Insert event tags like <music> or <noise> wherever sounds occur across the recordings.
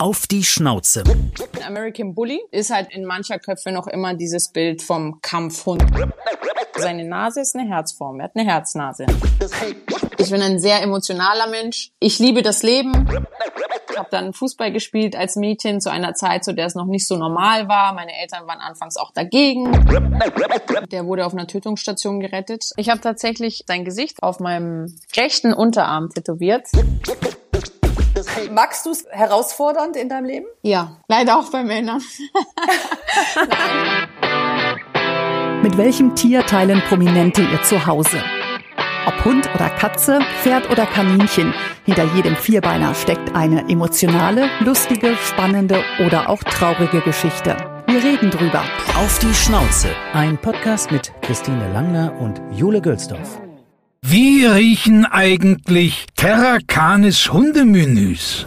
Auf die Schnauze. American Bully ist halt in mancher Köpfe noch immer dieses Bild vom Kampfhund. Seine Nase ist eine Herzform. Er hat eine Herznase. Ich bin ein sehr emotionaler Mensch. Ich liebe das Leben. Ich habe dann Fußball gespielt als Mädchen zu einer Zeit, zu der es noch nicht so normal war. Meine Eltern waren anfangs auch dagegen. Der wurde auf einer Tötungsstation gerettet. Ich habe tatsächlich sein Gesicht auf meinem rechten Unterarm tätowiert. Magst du es herausfordernd in deinem Leben? Ja, leider auch bei Männern. <laughs> Mit welchem Tier teilen Prominente ihr Zuhause? Ob Hund oder Katze, Pferd oder Kaninchen, hinter jedem Vierbeiner steckt eine emotionale, lustige, spannende oder auch traurige Geschichte. Wir reden drüber. Auf die Schnauze. Ein Podcast mit Christine Langner und Jule Gölsdorf. Wie riechen eigentlich Terra Canis Hundemenüs?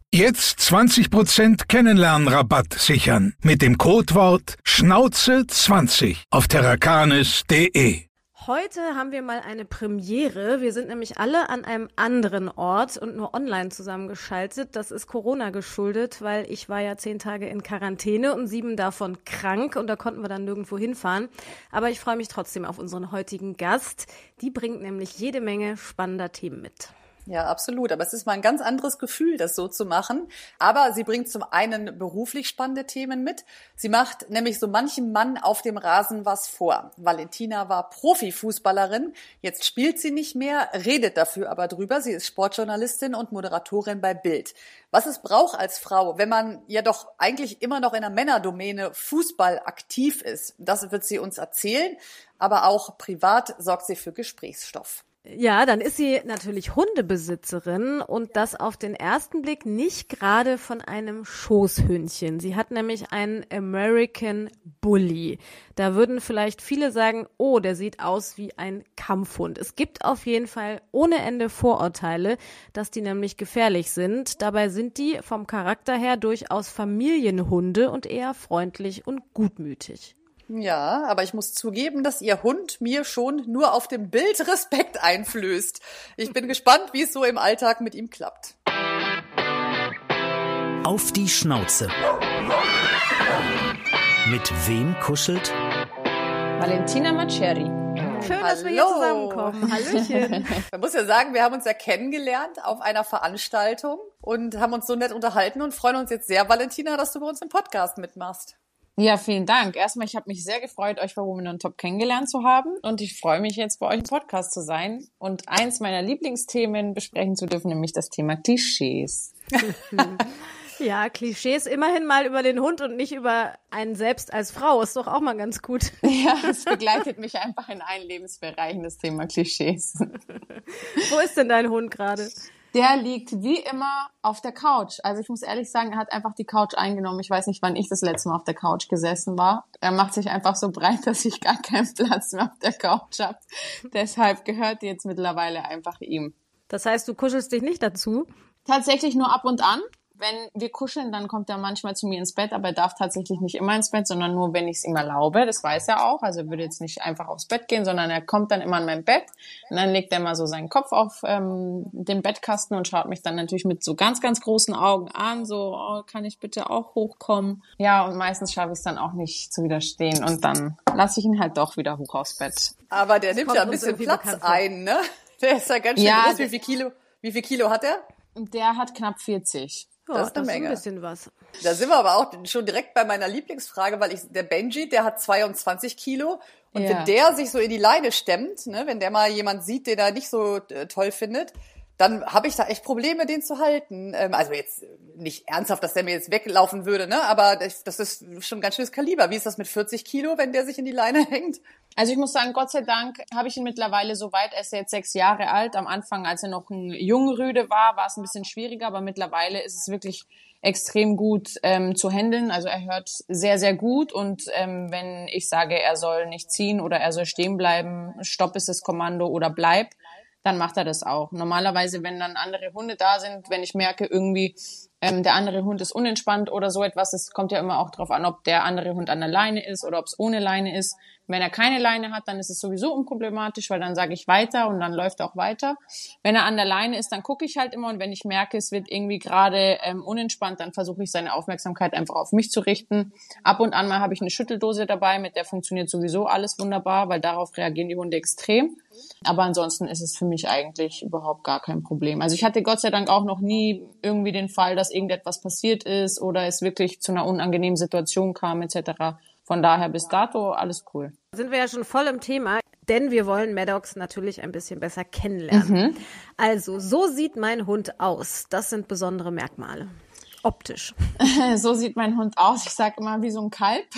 Jetzt 20% Kennenlernrabatt sichern mit dem Codewort Schnauze20 auf terrakanis.de. Heute haben wir mal eine Premiere. Wir sind nämlich alle an einem anderen Ort und nur online zusammengeschaltet. Das ist Corona geschuldet, weil ich war ja zehn Tage in Quarantäne und sieben davon krank und da konnten wir dann nirgendwo hinfahren. Aber ich freue mich trotzdem auf unseren heutigen Gast. Die bringt nämlich jede Menge spannender Themen mit. Ja, absolut. Aber es ist mal ein ganz anderes Gefühl, das so zu machen. Aber sie bringt zum einen beruflich spannende Themen mit. Sie macht nämlich so manchem Mann auf dem Rasen was vor. Valentina war Profifußballerin. Jetzt spielt sie nicht mehr, redet dafür aber drüber. Sie ist Sportjournalistin und Moderatorin bei Bild. Was es braucht als Frau, wenn man ja doch eigentlich immer noch in der Männerdomäne Fußball aktiv ist, das wird sie uns erzählen. Aber auch privat sorgt sie für Gesprächsstoff. Ja, dann ist sie natürlich Hundebesitzerin und das auf den ersten Blick nicht gerade von einem Schoßhündchen. Sie hat nämlich einen American Bully. Da würden vielleicht viele sagen, oh, der sieht aus wie ein Kampfhund. Es gibt auf jeden Fall ohne Ende Vorurteile, dass die nämlich gefährlich sind. Dabei sind die vom Charakter her durchaus Familienhunde und eher freundlich und gutmütig. Ja, aber ich muss zugeben, dass Ihr Hund mir schon nur auf dem Bild Respekt einflößt. Ich bin gespannt, wie es so im Alltag mit ihm klappt. Auf die Schnauze. Mit wem kuschelt? Valentina Maceri. Schön, dass wir hier Hallo. zusammenkommen. Hallöchen. <laughs> Man muss ja sagen, wir haben uns ja kennengelernt auf einer Veranstaltung und haben uns so nett unterhalten und freuen uns jetzt sehr, Valentina, dass du bei uns im Podcast mitmachst. Ja, vielen Dank. Erstmal, ich habe mich sehr gefreut, euch bei Women on Top kennengelernt zu haben und ich freue mich jetzt bei euch im Podcast zu sein und eins meiner Lieblingsthemen besprechen zu dürfen, nämlich das Thema Klischees. <laughs> Ja, Klischees immerhin mal über den Hund und nicht über einen selbst als Frau. Ist doch auch mal ganz gut. <laughs> Ja, es begleitet mich einfach in allen Lebensbereichen, das Thema Klischees. <laughs> Wo ist denn dein Hund gerade? Der liegt wie immer auf der Couch. Also ich muss ehrlich sagen, er hat einfach die Couch eingenommen. Ich weiß nicht, wann ich das letzte Mal auf der Couch gesessen war. Er macht sich einfach so breit, <laughs> dass ich gar keinen Platz mehr auf der Couch habe. Deshalb gehört die jetzt mittlerweile einfach ihm. Das heißt, du kuschelst dich nicht dazu? Tatsächlich nur ab und an. Wenn wir kuscheln, dann kommt er manchmal zu mir ins Bett, aber er darf tatsächlich nicht immer ins Bett, sondern nur, wenn ich es ihm erlaube. Das weiß er auch. Also er würde jetzt nicht einfach aufs Bett gehen, sondern er kommt dann immer an mein Bett und dann legt er mal so seinen Kopf auf ähm, den Bettkasten und schaut mich dann natürlich mit so ganz, ganz großen Augen an, so, oh, kann ich bitte auch hochkommen? Ja, und meistens schaffe ich es dann auch nicht zu widerstehen und dann lasse ich ihn halt doch wieder hoch aufs Bett. Aber der nimmt ja ein bisschen Platz ein, ne? Der ist ja ganz schön Ja, groß. Wie viel Kilo, wie viel Kilo hat er? Und der hat knapp 40. Ja, Das ist eine Menge. ein bisschen was. Da sind wir aber auch schon direkt bei meiner Lieblingsfrage, weil ich, der Benji, der hat 22 Kilo. Und Ja. wenn der sich so in die Leine stemmt, ne, wenn der mal jemand sieht, den er nicht so äh, toll findet, dann habe ich da echt Probleme, den zu halten. Ähm, also jetzt nicht ernsthaft, dass der mir jetzt weglaufen würde, ne? Aber das ist schon ein ganz schönes Kaliber. Wie ist das mit 40 Kilo, wenn der sich in die Leine <laughs> hängt? Also ich muss sagen, Gott sei Dank habe ich ihn mittlerweile so weit. Er ist jetzt sechs Jahre alt. Am Anfang, als er noch ein Jungrüde war, war es ein bisschen schwieriger, aber mittlerweile ist es wirklich extrem gut ähm, zu handeln. Also er hört sehr, sehr gut und ähm, wenn ich sage, er soll nicht ziehen oder er soll stehen bleiben, stopp ist das Kommando oder bleib, dann macht er das auch. Normalerweise, wenn dann andere Hunde da sind, wenn ich merke, irgendwie ähm, der andere Hund ist unentspannt oder so etwas, es kommt ja immer auch darauf an, ob der andere Hund an der Leine ist oder ob es ohne Leine ist. Wenn er keine Leine hat, dann ist es sowieso unproblematisch, weil dann sage ich weiter und dann läuft er auch weiter. Wenn er an der Leine ist, dann gucke ich halt immer und wenn ich merke, es wird irgendwie gerade ähm, unentspannt, dann versuche ich seine Aufmerksamkeit einfach auf mich zu richten. Ab und an mal habe ich eine Schütteldose dabei, mit der funktioniert sowieso alles wunderbar, weil darauf reagieren die Hunde extrem. Aber ansonsten ist es für mich eigentlich überhaupt gar kein Problem. Also ich hatte Gott sei Dank auch noch nie irgendwie den Fall, dass irgendetwas passiert ist oder es wirklich zu einer unangenehmen Situation kam etc. Von daher bis dato alles cool. Sind wir ja schon voll im Thema, denn wir wollen Maddox natürlich ein bisschen besser kennenlernen. Mhm. Also, so sieht mein Hund aus. Das sind besondere Merkmale optisch? <laughs> So sieht mein Hund aus. Ich sage immer wie so ein Kalb. <laughs>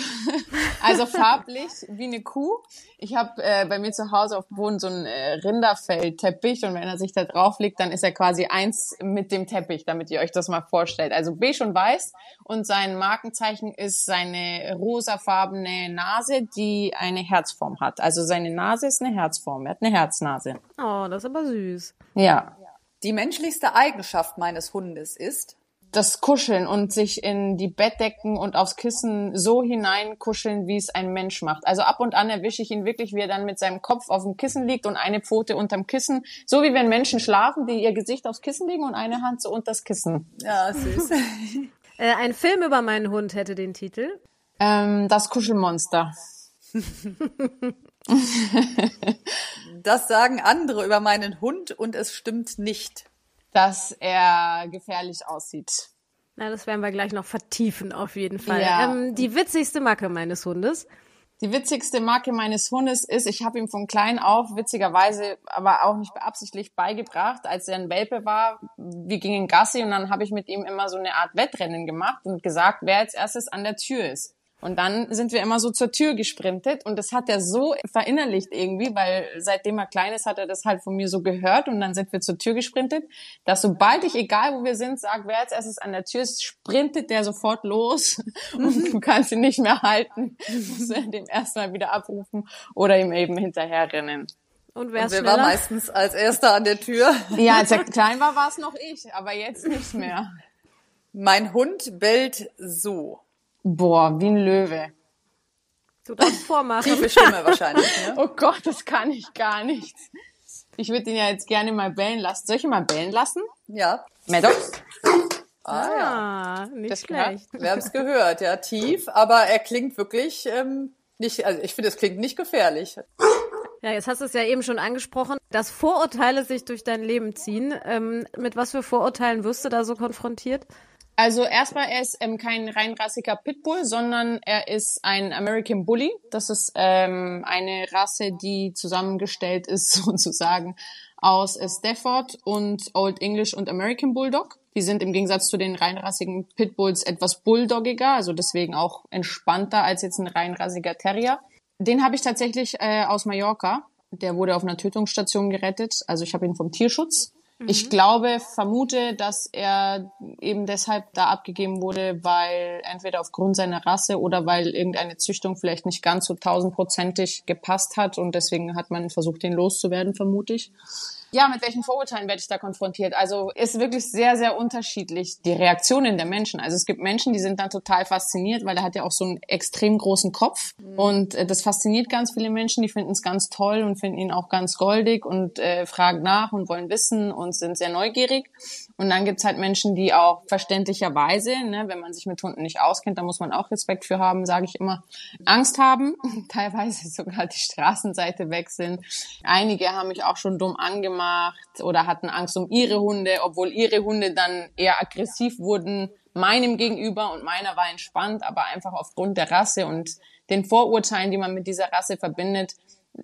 Also farblich wie eine Kuh. Ich habe äh, bei mir zu Hause auf dem Boden so ein äh, Rinderfellteppich und wenn er sich da drauf legt, dann ist er quasi eins mit dem Teppich, damit ihr euch das mal vorstellt. Also beige und weiß und sein Markenzeichen ist seine rosafarbene Nase, die eine Herzform hat. Also seine Nase ist eine Herzform. Er hat eine Herznase. Oh, das ist aber süß. Ja. Die menschlichste Eigenschaft meines Hundes ist? Das Kuscheln und sich in die Bettdecken und aufs Kissen so hineinkuscheln, wie es ein Mensch macht. Also ab und an erwische ich ihn wirklich, wie er dann mit seinem Kopf auf dem Kissen liegt und eine Pfote unterm Kissen. So wie wenn Menschen schlafen, die ihr Gesicht aufs Kissen legen und eine Hand so unter das Kissen. Ja, süß. <laughs> äh, ein Film über meinen Hund hätte den Titel. Ähm, das Kuschelmonster. das sagen andere über meinen Hund und es stimmt nicht dass er gefährlich aussieht. Na, das werden wir gleich noch vertiefen, auf jeden Fall. Ja. Ähm, die witzigste Macke meines Hundes. Die witzigste Marke meines Hundes ist, ich habe ihm von klein auf witzigerweise, aber auch nicht beabsichtigt beigebracht, als er ein Welpe war, wir gingen Gassi und dann habe ich mit ihm immer so eine Art Wettrennen gemacht und gesagt, wer als erstes an der Tür ist. Und dann sind wir immer so zur Tür gesprintet und das hat er so verinnerlicht irgendwie, weil seitdem er klein ist, hat er das halt von mir so gehört und dann sind wir zur Tür gesprintet, dass sobald ich, egal wo wir sind, sag, wer als erstes an der Tür ist, sprintet der sofort los <laughs> und du kannst ihn nicht mehr halten, <laughs> musst du dem erstmal wieder abrufen oder ihm eben hinterherrennen. Und wer, und wer war meistens als erster an der Tür? Ja, als er <laughs> klein war, war es noch ich, aber jetzt nicht mehr. Mein Hund bellt so. Boah, wie ein Löwe. Du darfst vormachen. Tiefe Stimme wahrscheinlich, ne? <laughs> Oh Gott, das kann ich gar nicht. Ich würde ihn ja jetzt gerne mal bellen lassen. Soll ich ihn mal bellen lassen? Ja. Maddox? Ah, ah ja. nicht das schlecht. Wir haben es gehört, ja, tief, aber er klingt wirklich ähm, nicht, also ich finde, es klingt nicht gefährlich. Ja, jetzt hast du es ja eben schon angesprochen, dass Vorurteile sich durch dein Leben ziehen. Ähm, mit was für Vorurteilen wirst du da so konfrontiert? Also erstmal, er ist ähm, kein reinrassiger Pitbull, sondern er ist ein American Bully. Das ist ähm, eine Rasse, die zusammengestellt ist <laughs> sozusagen aus Stafford und Old English und American Bulldog. Die sind im Gegensatz zu den reinrassigen Pitbulls etwas bulldoggiger, also deswegen auch entspannter als jetzt ein reinrassiger Terrier. Den habe ich tatsächlich äh, aus Mallorca. Der wurde auf einer Tötungsstation gerettet. Also ich habe ihn vom Tierschutz ich mhm. glaube, vermute, dass er eben deshalb da abgegeben wurde, weil entweder aufgrund seiner Rasse oder weil irgendeine Züchtung vielleicht nicht ganz so tausendprozentig gepasst hat und deswegen hat man versucht, den loszuwerden, vermute ich. Ja, mit welchen Vorurteilen werde ich da konfrontiert? Also ist wirklich sehr, sehr unterschiedlich die Reaktionen der Menschen. Also es gibt Menschen, die sind dann total fasziniert, weil er hat ja auch so einen extrem großen Kopf mhm. und äh, das fasziniert ganz viele Menschen. Die finden es ganz toll und finden ihn auch ganz goldig und äh, fragen nach und wollen wissen und sind sehr neugierig. Und dann gibt's halt Menschen, die auch verständlicherweise, ne, wenn man sich mit Hunden nicht auskennt, da muss man auch Respekt für haben, sage ich immer, Angst haben, <laughs> teilweise sogar die Straßenseite wechseln. Einige haben mich auch schon dumm angemacht oder hatten Angst um ihre Hunde, obwohl ihre Hunde dann eher aggressiv wurden meinem gegenüber und meiner war entspannt, aber einfach aufgrund der Rasse und den Vorurteilen, die man mit dieser Rasse verbindet,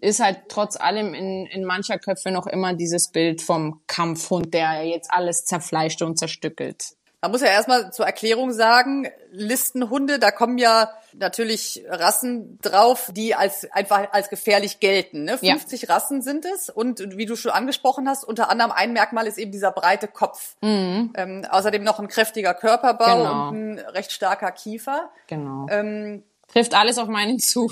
ist halt trotz allem in, in mancher Köpfe noch immer dieses Bild vom Kampfhund, der jetzt alles zerfleischt und zerstückelt. Man muss ja erstmal zur Erklärung sagen, Listenhunde, da kommen ja natürlich Rassen drauf, die als einfach als gefährlich gelten. Ne? 50 ja. Rassen sind es und wie du schon angesprochen hast, unter anderem ein Merkmal ist eben dieser breite Kopf. Mhm. Ähm, außerdem noch ein kräftiger Körperbau genau. und ein recht starker Kiefer. Genau. Ähm, Trifft alles auf meinen zu.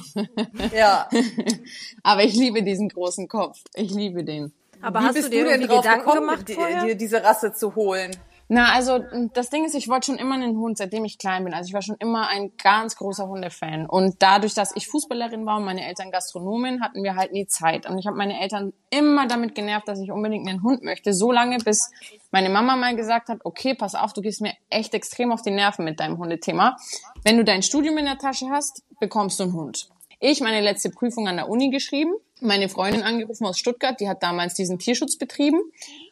ja. <laughs> Aber ich liebe diesen großen Kopf. Ich liebe den. Aber Wie hast du dir du denn Gedanken gekommen, gemacht, dir diese Rasse zu holen? Na, also das Ding ist, ich wollte schon immer einen Hund, seitdem ich klein bin. Also ich war schon immer ein ganz großer Hundefan. Und dadurch, dass ich Fußballerin war und meine Eltern Gastronomen, hatten wir halt nie Zeit. Und ich habe meine Eltern immer damit genervt, dass ich unbedingt einen Hund möchte. So lange, bis meine Mama mal gesagt hat, okay, pass auf, du gehst mir echt extrem auf die Nerven mit deinem Hundethema. Wenn du dein Studium in der Tasche hast, bekommst du einen Hund. Ich meine letzte Prüfung an der Uni geschrieben, meine Freundin angerufen aus Stuttgart, die hat damals diesen Tierschutz betrieben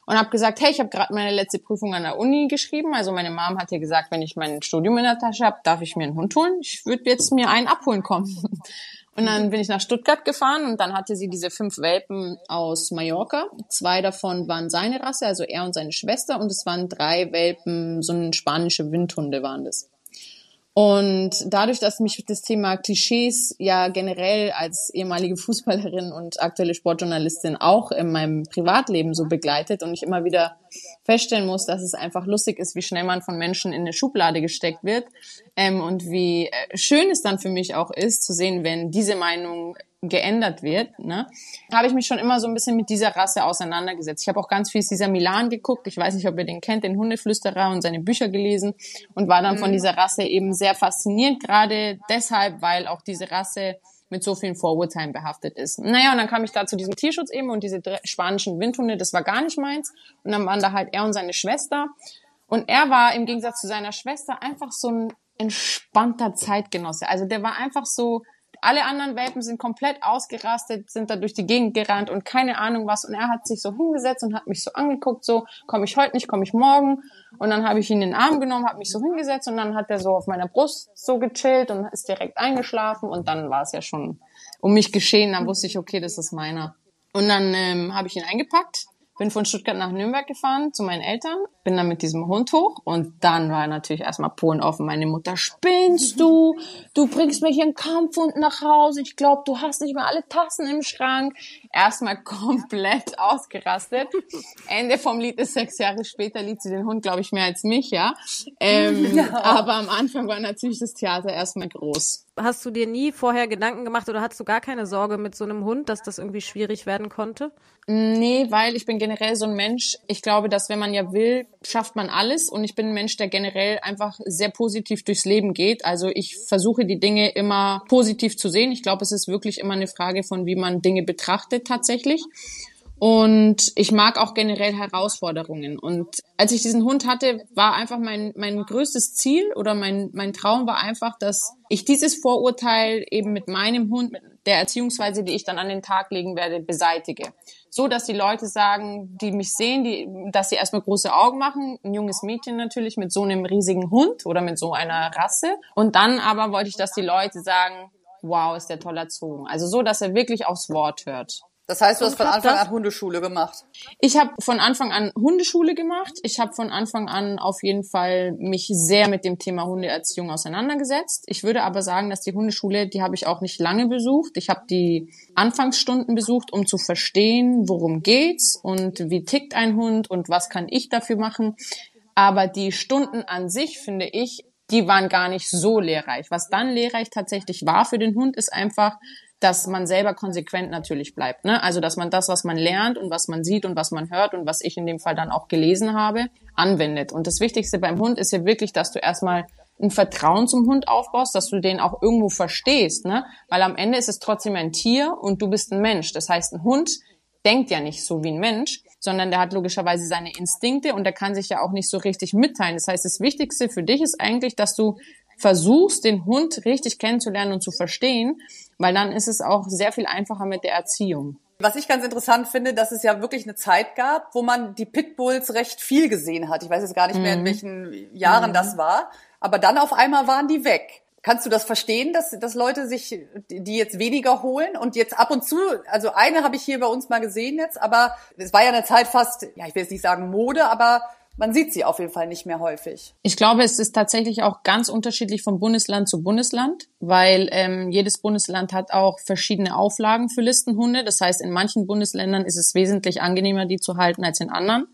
und habe gesagt, hey, ich habe gerade meine letzte Prüfung an der Uni geschrieben. Also meine Mom hat ihr gesagt, wenn ich mein Studium in der Tasche habe, darf ich mir einen Hund holen. Ich würde jetzt mir einen abholen kommen. <laughs> Und dann bin ich nach Stuttgart gefahren und dann hatte sie diese fünf Welpen aus Mallorca. Zwei davon waren seine Rasse, also er und seine Schwester. Und es waren drei Welpen, so ein spanische Windhunde waren das. Und dadurch, dass mich das Thema Klischees ja generell als ehemalige Fußballerin und aktuelle Sportjournalistin auch in meinem Privatleben so begleitet und ich immer wieder feststellen muss, dass es einfach lustig ist, wie schnell man von Menschen in eine Schublade gesteckt wird ähm, und wie äh, schön es dann für mich auch ist zu sehen, wenn diese Meinung geändert wird, ne, habe ich mich schon immer so ein bisschen mit dieser Rasse auseinandergesetzt. Ich habe auch ganz viel dieser Milan geguckt. Ich weiß nicht, ob ihr den kennt, den Hundeflüsterer und seine Bücher gelesen und war dann mhm. von dieser Rasse eben sehr fasziniert, gerade deshalb, weil auch diese Rasse mit so vielen Vorurteilen behaftet ist. Naja, und dann kam ich da zu diesem Tierschutz eben und diese spanischen Windhunde, das war gar nicht meins. Und dann waren da halt er und seine Schwester. Und er war im Gegensatz zu seiner Schwester einfach so ein entspannter Zeitgenosse. Also der war einfach so, alle anderen Welpen sind komplett ausgerastet, sind da durch die Gegend gerannt und keine Ahnung was. Und er hat sich so hingesetzt und hat mich so angeguckt, so, komme ich heute nicht, komme ich morgen. Und dann habe ich ihn in den Arm genommen, habe mich so hingesetzt und dann hat er so auf meiner Brust so gechillt und ist direkt eingeschlafen. Und dann war es ja schon um mich geschehen. Dann wusste ich, okay, das ist meiner. Und dann ähm, habe ich ihn eingepackt bin von Stuttgart nach Nürnberg gefahren zu meinen Eltern, bin dann mit diesem Hund hoch und dann war natürlich erstmal Polen offen. Meine Mutter, spinnst du? Du bringst mir hier einen Kampfhund nach Hause. Ich glaube, du hast nicht mehr alle Tassen im Schrank. Erstmal <laughs> komplett ausgerastet. Ende vom Lied ist sechs Jahre später, liebt sie den Hund, glaube ich, mehr als mich, ja. Ähm, <laughs> ja. Aber am Anfang war natürlich das Theater erstmal groß hast du dir nie vorher Gedanken gemacht oder hattest du gar keine Sorge mit so einem Hund, dass das irgendwie schwierig werden konnte? Nee, weil ich bin generell so ein Mensch. Ich glaube, dass wenn man ja will, schafft man alles. Und ich bin ein Mensch, der generell einfach sehr positiv durchs Leben geht. Also ich versuche die Dinge immer positiv zu sehen. Ich glaube, es ist wirklich immer eine Frage von, wie man Dinge betrachtet tatsächlich. Und ich mag auch generell Herausforderungen. Und als ich diesen Hund hatte, war einfach mein, mein größtes Ziel oder mein, mein Traum war einfach, dass ich dieses Vorurteil eben mit meinem Hund, mit der Erziehungsweise, die ich dann an den Tag legen werde, beseitige. So, dass die Leute sagen, die mich sehen, die, dass sie erstmal große Augen machen. Ein junges Mädchen natürlich mit so einem riesigen Hund oder mit so einer Rasse. Und dann aber wollte ich, dass die Leute sagen, wow, ist der toll erzogen. Also so, dass er wirklich aufs Wort hört. Das heißt, du hast von Anfang an Hundeschule gemacht. Ich habe von Anfang an Hundeschule gemacht. Ich habe von Anfang an auf jeden Fall mich sehr mit dem Thema Hundeerziehung auseinandergesetzt. Ich würde aber sagen, dass die Hundeschule, die habe ich auch nicht lange besucht. Ich habe die Anfangsstunden besucht, um zu verstehen, worum geht's und wie tickt ein Hund und was kann ich dafür machen. Aber die Stunden an sich, finde ich, die waren gar nicht so lehrreich. Was dann lehrreich tatsächlich war für den Hund, ist einfach, dass man selber konsequent natürlich bleibt. Ne? Also dass man das, was man lernt und was man sieht und was man hört und was ich in dem Fall dann auch gelesen habe, anwendet. Und das Wichtigste beim Hund ist ja wirklich, dass du erstmal ein Vertrauen zum Hund aufbaust, dass du den auch irgendwo verstehst, ne? Weil am Ende ist es trotzdem ein Tier und du bist ein Mensch. Das heißt, ein Hund denkt ja nicht so wie ein Mensch, sondern der hat logischerweise seine Instinkte und der kann sich ja auch nicht so richtig mitteilen. Das heißt, das Wichtigste für dich ist eigentlich, dass du versuchst, den Hund richtig kennenzulernen und zu verstehen, weil dann ist es auch sehr viel einfacher mit der Erziehung. Was ich ganz interessant finde, dass es ja wirklich eine Zeit gab, wo man die Pitbulls recht viel gesehen hat. Ich weiß jetzt gar nicht mehr, in mhm. welchen Jahren mhm. das war. Aber dann auf einmal waren die weg. Kannst du das verstehen, dass, dass Leute sich die jetzt weniger holen und jetzt ab und zu, also eine habe ich hier bei uns mal gesehen jetzt, aber es war ja eine Zeit fast, ja, ich will jetzt nicht sagen Mode, aber man sieht sie auf jeden Fall nicht mehr häufig. Ich glaube, es ist tatsächlich auch ganz unterschiedlich von Bundesland zu Bundesland, weil ähm, jedes Bundesland hat auch verschiedene Auflagen für Listenhunde. Das heißt, in manchen Bundesländern ist es wesentlich angenehmer, die zu halten als in anderen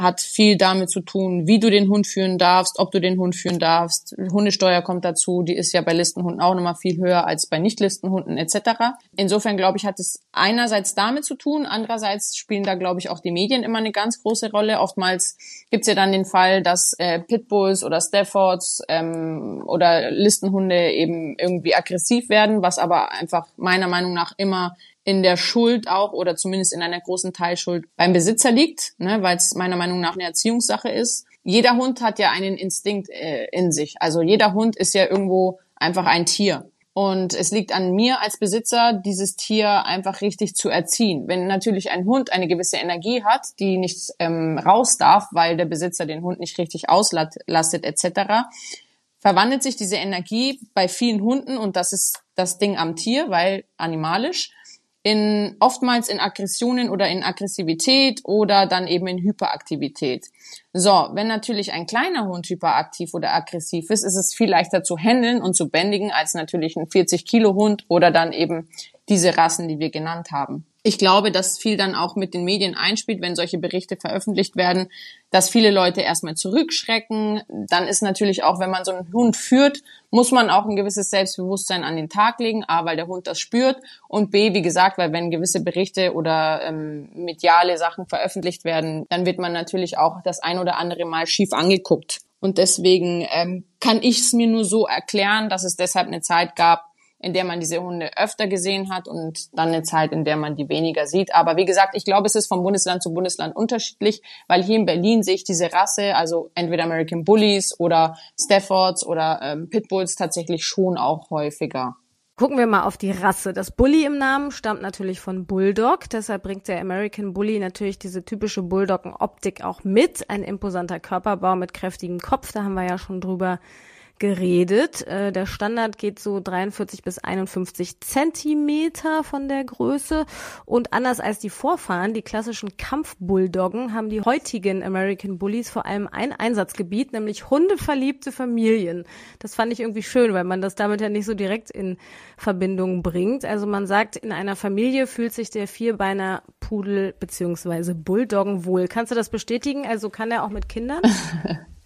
hat viel damit zu tun, wie du den Hund führen darfst, ob du den Hund führen darfst. Hundesteuer kommt dazu, die ist ja bei Listenhunden auch nochmal viel höher als bei Nicht-Listenhunden etc. Insofern glaube ich, hat es einerseits damit zu tun, andererseits spielen da glaube ich auch die Medien immer eine ganz große Rolle. Oftmals gibt's ja dann den Fall, dass äh, Pitbulls oder Staffords ähm, oder Listenhunde eben irgendwie aggressiv werden, was aber einfach meiner Meinung nach immer in der Schuld auch oder zumindest in einer großen Teilschuld beim Besitzer liegt, ne, weil es meiner Meinung nach eine Erziehungssache ist. Jeder Hund hat ja einen Instinkt äh, in sich. Also jeder Hund ist ja irgendwo einfach ein Tier. Und es liegt an mir als Besitzer, dieses Tier einfach richtig zu erziehen. Wenn natürlich ein Hund eine gewisse Energie hat, die nicht ähm, raus darf, weil der Besitzer den Hund nicht richtig auslastet etc., verwandelt sich diese Energie bei vielen Hunden und das ist das Ding am Tier, weil animalisch in oftmals in Aggressionen oder in Aggressivität oder dann eben in Hyperaktivität. So, wenn natürlich ein kleiner Hund hyperaktiv oder aggressiv ist, ist es viel leichter zu handeln und zu bändigen als natürlich ein 40 Kilo Hund oder dann eben diese Rassen, die wir genannt haben ich glaube, dass viel dann auch mit den Medien einspielt, wenn solche Berichte veröffentlicht werden, dass viele Leute erstmal zurückschrecken. Dann ist natürlich auch, wenn man so einen Hund führt, muss man auch ein gewisses Selbstbewusstsein an den Tag legen. A, weil der Hund das spürt und B, wie gesagt, weil wenn gewisse Berichte oder ähm, mediale Sachen veröffentlicht werden, dann wird man natürlich auch das ein oder andere Mal schief angeguckt. Und deswegen ähm, kann ich es mir nur so erklären, dass es deshalb eine Zeit gab, in der man diese Hunde öfter gesehen hat und dann eine Zeit, in der man die weniger sieht. Aber wie gesagt, ich glaube, es ist von Bundesland zu Bundesland unterschiedlich, weil hier in Berlin sehe ich diese Rasse, also entweder American Bullies oder Staffords oder ähm, Pitbulls tatsächlich schon auch häufiger. Gucken wir mal auf die Rasse. Das Bully im Namen stammt natürlich von Bulldog, deshalb bringt der American Bully natürlich diese typische Bulldoggen-Optik auch mit. Ein imposanter Körperbau mit kräftigem Kopf, da haben wir ja schon drüber geredet. Äh, der Standard geht so 43 bis 51 Zentimeter von der Größe. Und anders als die Vorfahren, die klassischen Kampfbulldoggen, haben die heutigen American Bullies vor allem ein Einsatzgebiet, nämlich hundeverliebte Familien. Das fand ich irgendwie schön, weil man das damit ja nicht so direkt in Verbindung bringt. Also man sagt, in einer Familie fühlt sich der Vierbeiner Pudel beziehungsweise Bulldoggen wohl. Kannst du das bestätigen? Also kann er auch mit Kindern? <laughs>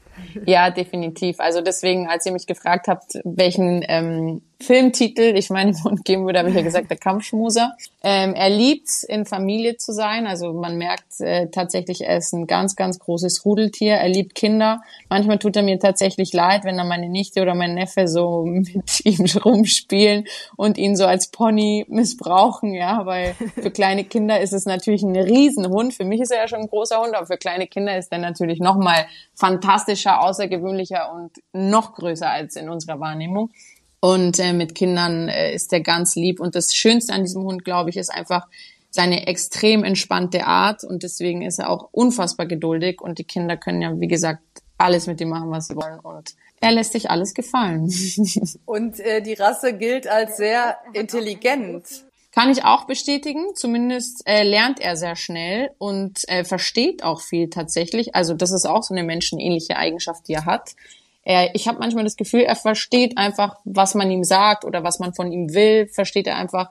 Ja, definitiv. Also deswegen, als ihr mich gefragt habt, welchen ähm, Filmtitel ich meinem <laughs> Mund geben würde, habe ich ja gesagt, der Kampfschmuser. Ähm, er liebt in Familie zu sein. Also man merkt äh, tatsächlich, er ist ein ganz, ganz großes Rudeltier. Er liebt Kinder. Manchmal tut er mir tatsächlich leid, wenn dann meine Nichte oder mein Neffe so <laughs> mit ihm rumspielen und ihn so als Pony missbrauchen. Ja, weil für kleine Kinder ist es natürlich ein Riesenhund. Für mich ist er ja schon ein großer Hund, aber für kleine Kinder ist er natürlich noch mal fantastischer, außergewöhnlicher und noch größer als in unserer Wahrnehmung. Und äh, mit Kindern äh, ist er ganz lieb. Und das Schönste an diesem Hund, glaube ich, ist einfach seine extrem entspannte Art. Und deswegen ist er auch unfassbar geduldig. Und die Kinder können ja, wie gesagt, alles mit ihm machen, was sie wollen. Und er lässt sich alles gefallen. <laughs> Und äh, die Rasse gilt als sehr intelligent. Kann ich auch bestätigen. Zumindest äh, lernt er sehr schnell und äh, versteht auch viel tatsächlich. Also das ist auch so eine menschenähnliche Eigenschaft, die er hat er, ich habe manchmal das Gefühl, er versteht einfach, was man ihm sagt oder was man von ihm will, versteht er einfach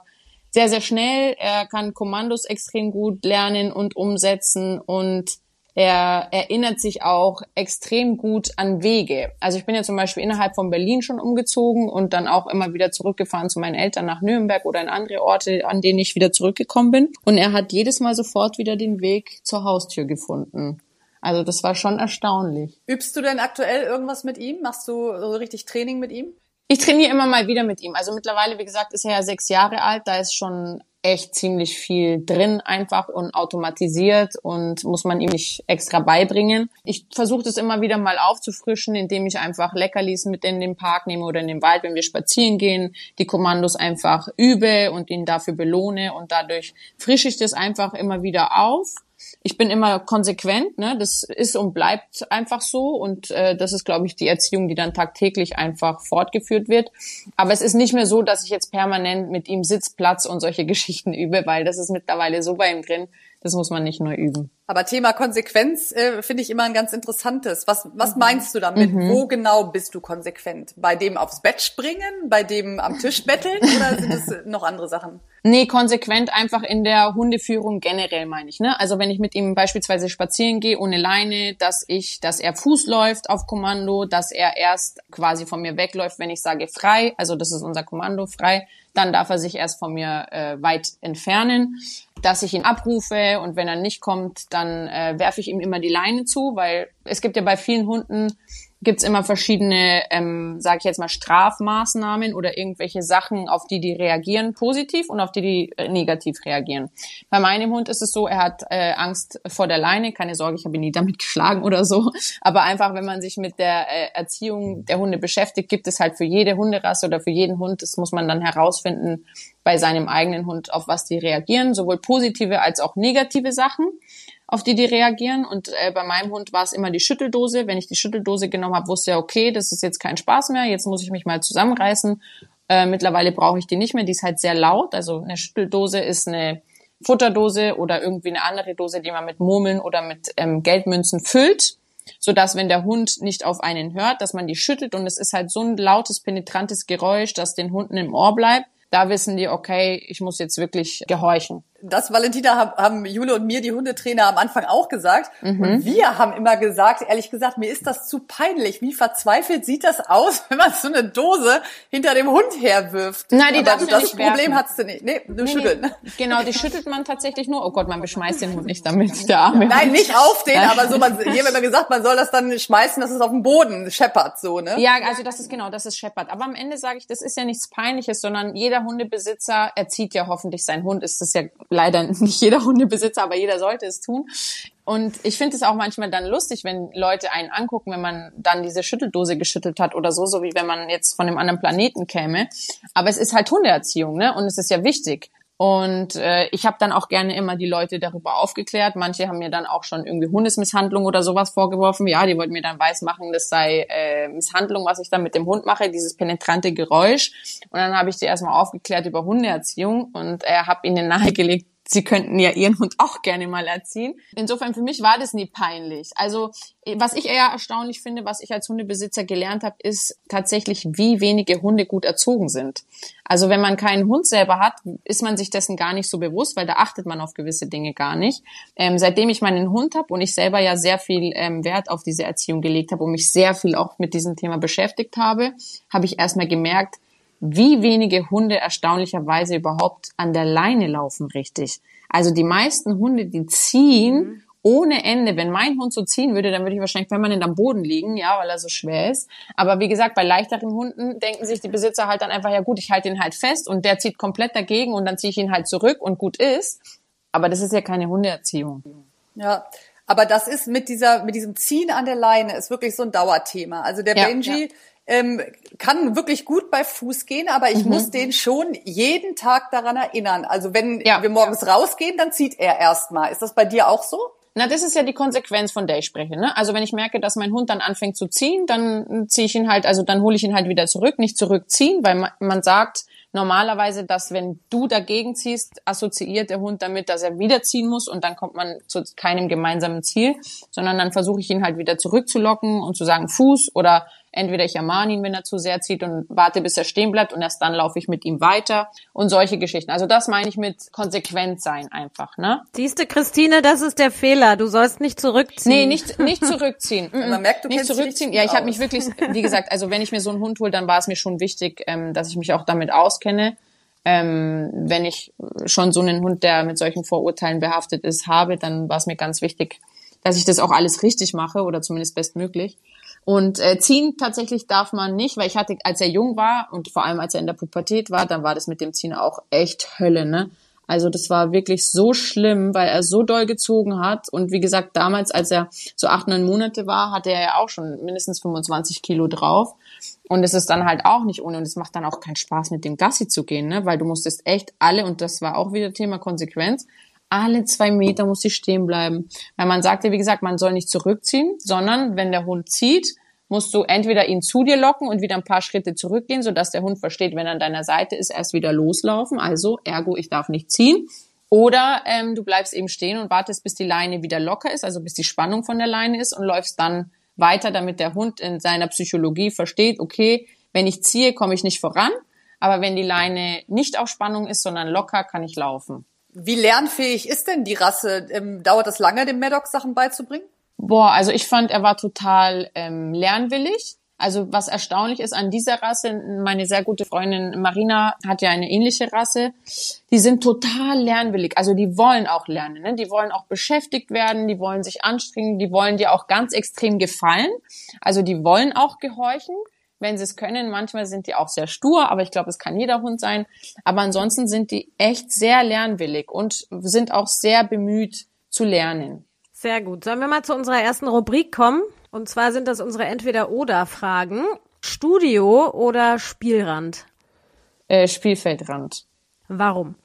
sehr, sehr schnell. Er kann Kommandos extrem gut lernen und umsetzen und er erinnert sich auch extrem gut an Wege. Also ich bin ja zum Beispiel innerhalb von Berlin schon umgezogen und dann auch immer wieder zurückgefahren zu meinen Eltern nach Nürnberg oder in andere Orte, an denen ich wieder zurückgekommen bin. Und er hat jedes Mal sofort wieder den Weg zur Haustür gefunden. Also das war schon erstaunlich. Übst du denn aktuell irgendwas mit ihm? Machst du so richtig Training mit ihm? Ich trainiere immer mal wieder mit ihm. Also mittlerweile, wie gesagt, ist er ja sechs Jahre alt. Da ist schon echt ziemlich viel drin einfach und automatisiert und muss man ihm nicht extra beibringen. Ich versuche das immer wieder mal aufzufrischen, indem ich einfach Leckerlis mit in den Park nehme oder in den Wald, wenn wir spazieren gehen, die Kommandos einfach übe und ihn dafür belohne und dadurch frische ich das einfach immer wieder auf ich bin immer konsequent, ne? Das ist und bleibt einfach so und äh, das ist, glaube ich, die Erziehung, die dann tagtäglich einfach fortgeführt wird. Aber es ist nicht mehr so, dass ich jetzt permanent mit ihm Sitzplatz und solche <laughs> Geschichten übe, weil das ist mittlerweile so bei ihm drin, das muss man nicht neu üben. Aber Thema Konsequenz äh, finde ich immer ein ganz interessantes. Was, was mhm. meinst du damit? Mhm. Wo genau bist du konsequent? Bei dem aufs Bett springen? Bei dem am Tisch betteln? oder sind es noch andere Sachen? Nee, konsequent einfach in der Hundeführung generell meine ich. Ne? Also wenn ich mit ihm beispielsweise spazieren gehe ohne Leine, dass ich, dass er Fuß läuft auf Kommando, dass er erst quasi von mir wegläuft, wenn ich sage frei. Also das ist unser Kommando frei dann darf er sich erst von mir äh, weit entfernen, dass ich ihn abrufe und wenn er nicht kommt, dann äh, werfe ich ihm immer die Leine zu, weil es gibt ja bei vielen Hunden gibt's immer verschiedene, ähm, sage ich jetzt mal, Strafmaßnahmen oder irgendwelche Sachen, auf die die reagieren positiv und auf die die äh, negativ reagieren. Bei meinem Hund ist es so, er hat äh, Angst vor der Leine. Keine Sorge, ich habe ihn nie damit <laughs> geschlagen oder so. Aber einfach, wenn man sich mit der äh, Erziehung der Hunde beschäftigt, gibt es halt für jede Hunderasse oder für jeden Hund, das muss man dann herausfinden bei seinem eigenen Hund, auf was die reagieren, sowohl positive als auch negative Sachen auf die die reagieren. Und äh, bei meinem Hund war es immer die Schütteldose. Wenn ich die Schütteldose genommen habe, wusste er, okay, das ist jetzt kein Spaß mehr, jetzt muss ich mich mal zusammenreißen. Äh, mittlerweile brauche ich die nicht mehr, die ist halt sehr laut. Also eine Schütteldose ist eine Futterdose oder irgendwie eine andere Dose, die man mit Murmeln oder mit ähm, Geldmünzen füllt, so dass wenn der Hund nicht auf einen hört, dass man die schüttelt und es ist halt so ein lautes, penetrantes Geräusch, das den Hunden im Ohr bleibt. Da wissen die, okay, ich muss jetzt wirklich gehorchen das, Valentina, haben Jule und mir, die Hundetrainer, am Anfang auch gesagt. Mhm. Und wir haben immer gesagt, ehrlich gesagt, mir ist das zu peinlich. Wie verzweifelt sieht das aus, <laughs> wenn man so eine Dose hinter dem Hund herwirft? Nein, die darf das nicht Problem werfen. hast du nicht. Nee, du nee, schütteln. Nee. Genau, die schüttelt man tatsächlich nur. Oh Gott, man beschmeißt den Hund nicht damit, der <laughs> Arme. Nein, nicht auf den, aber so, man, hier haben immer gesagt, man soll das dann schmeißen, dass es auf dem Boden scheppert, so, ne? Ja, also das ist genau, das ist scheppert. Aber am Ende sage ich, das ist ja nichts Peinliches, sondern jeder Hundebesitzer erzieht ja hoffentlich seinen Hund. Ist das ja leider nicht jeder Hundebesitzer, aber jeder sollte es tun. Und ich finde es auch manchmal dann lustig, wenn Leute einen angucken, wenn man dann diese Schütteldose geschüttelt hat oder so, so wie wenn man jetzt von einem anderen Planeten käme. Aber es ist halt Hundeerziehung, ne? Und es ist ja wichtig. Und äh, ich habe dann auch gerne immer die Leute darüber aufgeklärt. Manche haben mir dann auch schon irgendwie Hundesmisshandlung oder sowas vorgeworfen. Ja, die wollten mir dann weismachen, das sei äh, Misshandlung, was ich dann mit dem Hund mache, dieses penetrante Geräusch. Und dann habe ich sie erstmal aufgeklärt über Hundeerziehung und äh, habe ihnen <laughs> nahegelegt, sie könnten ja ihren Hund auch gerne mal erziehen. Insofern für mich war das nie peinlich. Also was ich eher erstaunlich finde, was ich als Hundebesitzer gelernt habe, ist tatsächlich, wie wenige Hunde gut erzogen sind. Also wenn man keinen Hund selber hat, ist man sich dessen gar nicht so bewusst, weil da achtet man auf gewisse Dinge gar nicht. Ähm, seitdem ich meinen Hund habe und ich selber ja sehr viel ähm, Wert auf diese Erziehung gelegt habe und mich sehr viel auch mit diesem Thema beschäftigt habe, habe ich erstmal gemerkt, wie wenige Hunde erstaunlicherweise überhaupt an der Leine laufen richtig. Also die meisten Hunde, die ziehen mhm. ohne Ende. Wenn mein Hund so ziehen würde, dann würde ich wahrscheinlich permanent am Boden liegen, ja, weil er so schwer ist. Aber wie gesagt, bei leichteren Hunden denken sich die Besitzer halt dann einfach, ja gut, ich halte ihn halt fest und der zieht komplett dagegen und dann ziehe ich ihn halt zurück und gut ist. Aber das ist ja keine Hundeerziehung. Ja, aber das ist mit dieser, mit diesem Ziehen an der Leine ist wirklich so ein Dauerthema. Also der ja, Benji, ja ähm, kann wirklich gut bei Fuß gehen, aber ich mhm. muss den schon jeden Tag daran erinnern. Also wenn ja. wir morgens rausgehen, dann zieht er erstmal. Ist das bei dir auch so? Na, das ist ja die Konsequenz, von der ich spreche. Ne? Also wenn ich merke, dass mein Hund dann anfängt zu ziehen, dann ziehe ich ihn halt, also dann hole ich ihn halt wieder zurück, nicht zurückziehen, weil man, man sagt normalerweise, dass wenn du dagegen ziehst, assoziiert der Hund damit, dass er wieder ziehen muss und dann kommt man zu keinem gemeinsamen Ziel, sondern dann versuche ich ihn halt wieder zurückzulocken und zu sagen Fuß oder Entweder ich ermahne ihn, wenn er zu sehr zieht und warte, bis er stehen bleibt und erst dann laufe ich mit ihm weiter und solche Geschichten. Also das meine ich mit konsequent sein einfach, ne? Siehste, Christine, das ist der Fehler. Du sollst nicht zurückziehen. Nee, nicht, nicht zurückziehen. <laughs> Man merkt, du nicht zurückziehen. Ja, ich habe mich wirklich, wie gesagt, also wenn ich mir so einen Hund hole, dann war es mir schon wichtig, ähm, dass ich mich auch damit auskenne. Ähm, wenn ich schon so einen Hund, der mit solchen Vorurteilen behaftet ist, habe, dann war es mir ganz wichtig, dass ich das auch alles richtig mache oder zumindest bestmöglich. Und äh, ziehen tatsächlich darf man nicht, weil ich hatte, als er jung war und vor allem als er in der Pubertät war, dann war das mit dem Ziehen auch echt Hölle, ne? Also das war wirklich so schlimm, weil er so doll gezogen hat. Und wie gesagt, damals, als er so acht, neun Monate war, hatte er ja auch schon mindestens 25 Kilo drauf. Und es ist dann halt auch nicht ohne. Und es macht dann auch keinen Spaß, mit dem Gassi zu gehen, ne? Weil du musstest echt alle, und das war auch wieder Thema Konsequenz, alle zwei Meter muss sie stehen bleiben. Weil man sagt ja, wie gesagt, man soll nicht zurückziehen, sondern wenn der Hund zieht, musst du entweder ihn zu dir locken und wieder ein paar Schritte zurückgehen, sodass der Hund versteht, wenn er an deiner Seite ist, erst wieder loslaufen. Also, ergo, ich darf nicht ziehen. Oder ähm, du bleibst eben stehen und wartest, bis die Leine wieder locker ist, also bis die Spannung von der Leine ist und läufst dann weiter, damit der Hund in seiner Psychologie versteht, okay, wenn ich ziehe, komme ich nicht voran, aber wenn die Leine nicht auf Spannung ist, sondern locker, kann ich laufen. Wie lernfähig ist denn die Rasse? Ähm, dauert das lange, dem Maddox Sachen beizubringen? Boah, also ich fand, er war total ähm, lernwillig. Also was erstaunlich ist an dieser Rasse, meine sehr gute Freundin Marina hat ja eine ähnliche Rasse, die sind total lernwillig. Also die wollen auch lernen, ne? die wollen auch beschäftigt werden, die wollen sich anstrengen, die wollen dir auch ganz extrem gefallen. Also die wollen auch gehorchen, wenn sie es können. Manchmal sind die auch sehr stur, aber ich glaube, es kann jeder Hund sein. Aber ansonsten sind die echt sehr lernwillig und sind auch sehr bemüht zu lernen. Sehr gut. Sollen wir mal zu unserer ersten Rubrik kommen? Und zwar sind das unsere Entweder-Oder-Fragen. Studio oder Spielrand? Äh, Spielfeldrand. Warum?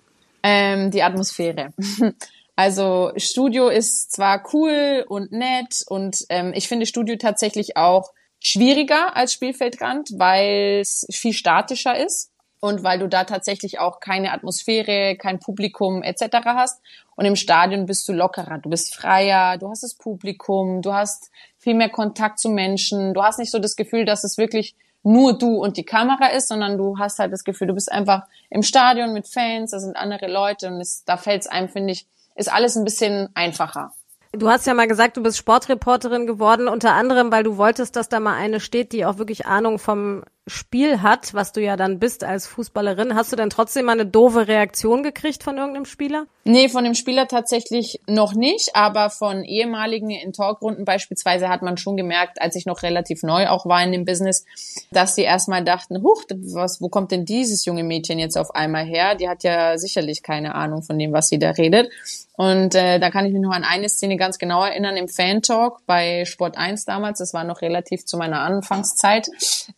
Ähm, die Atmosphäre. <laughs> Also Studio ist zwar cool und nett und ähm, ich finde Studio tatsächlich auch schwieriger als Spielfeldrand, weil es viel statischer ist und weil du da tatsächlich auch keine Atmosphäre, kein Publikum etc. hast. Und im Stadion bist du lockerer, du bist freier, du hast das Publikum, du hast viel mehr Kontakt zu Menschen, du hast nicht so das Gefühl, dass es wirklich nur du und die Kamera ist, sondern du hast halt das Gefühl, du bist einfach im Stadion mit Fans, da sind andere Leute und es, da fällt es einem, finde ich, ist alles ein bisschen einfacher. Du hast ja mal gesagt, du bist Sportreporterin geworden, unter anderem, weil du wolltest, dass da mal eine steht, die auch wirklich Ahnung vom Spiel hat, was du ja dann bist als Fußballerin. Hast du denn trotzdem mal eine doofe Reaktion gekriegt von irgendeinem Spieler? Nee, von dem Spieler tatsächlich noch nicht, aber von ehemaligen in Talkrunden beispielsweise hat man schon gemerkt, als ich noch relativ neu auch war in dem Business, dass sie erstmal dachten, huch, was, wo kommt denn dieses junge Mädchen jetzt auf einmal her? Die hat ja sicherlich keine Ahnung von dem, was sie da redet. Und äh, da kann ich mich noch an eine Szene ganz genau erinnern im Fan-Talk bei Sport 1 damals, das war noch relativ zu meiner Anfangszeit,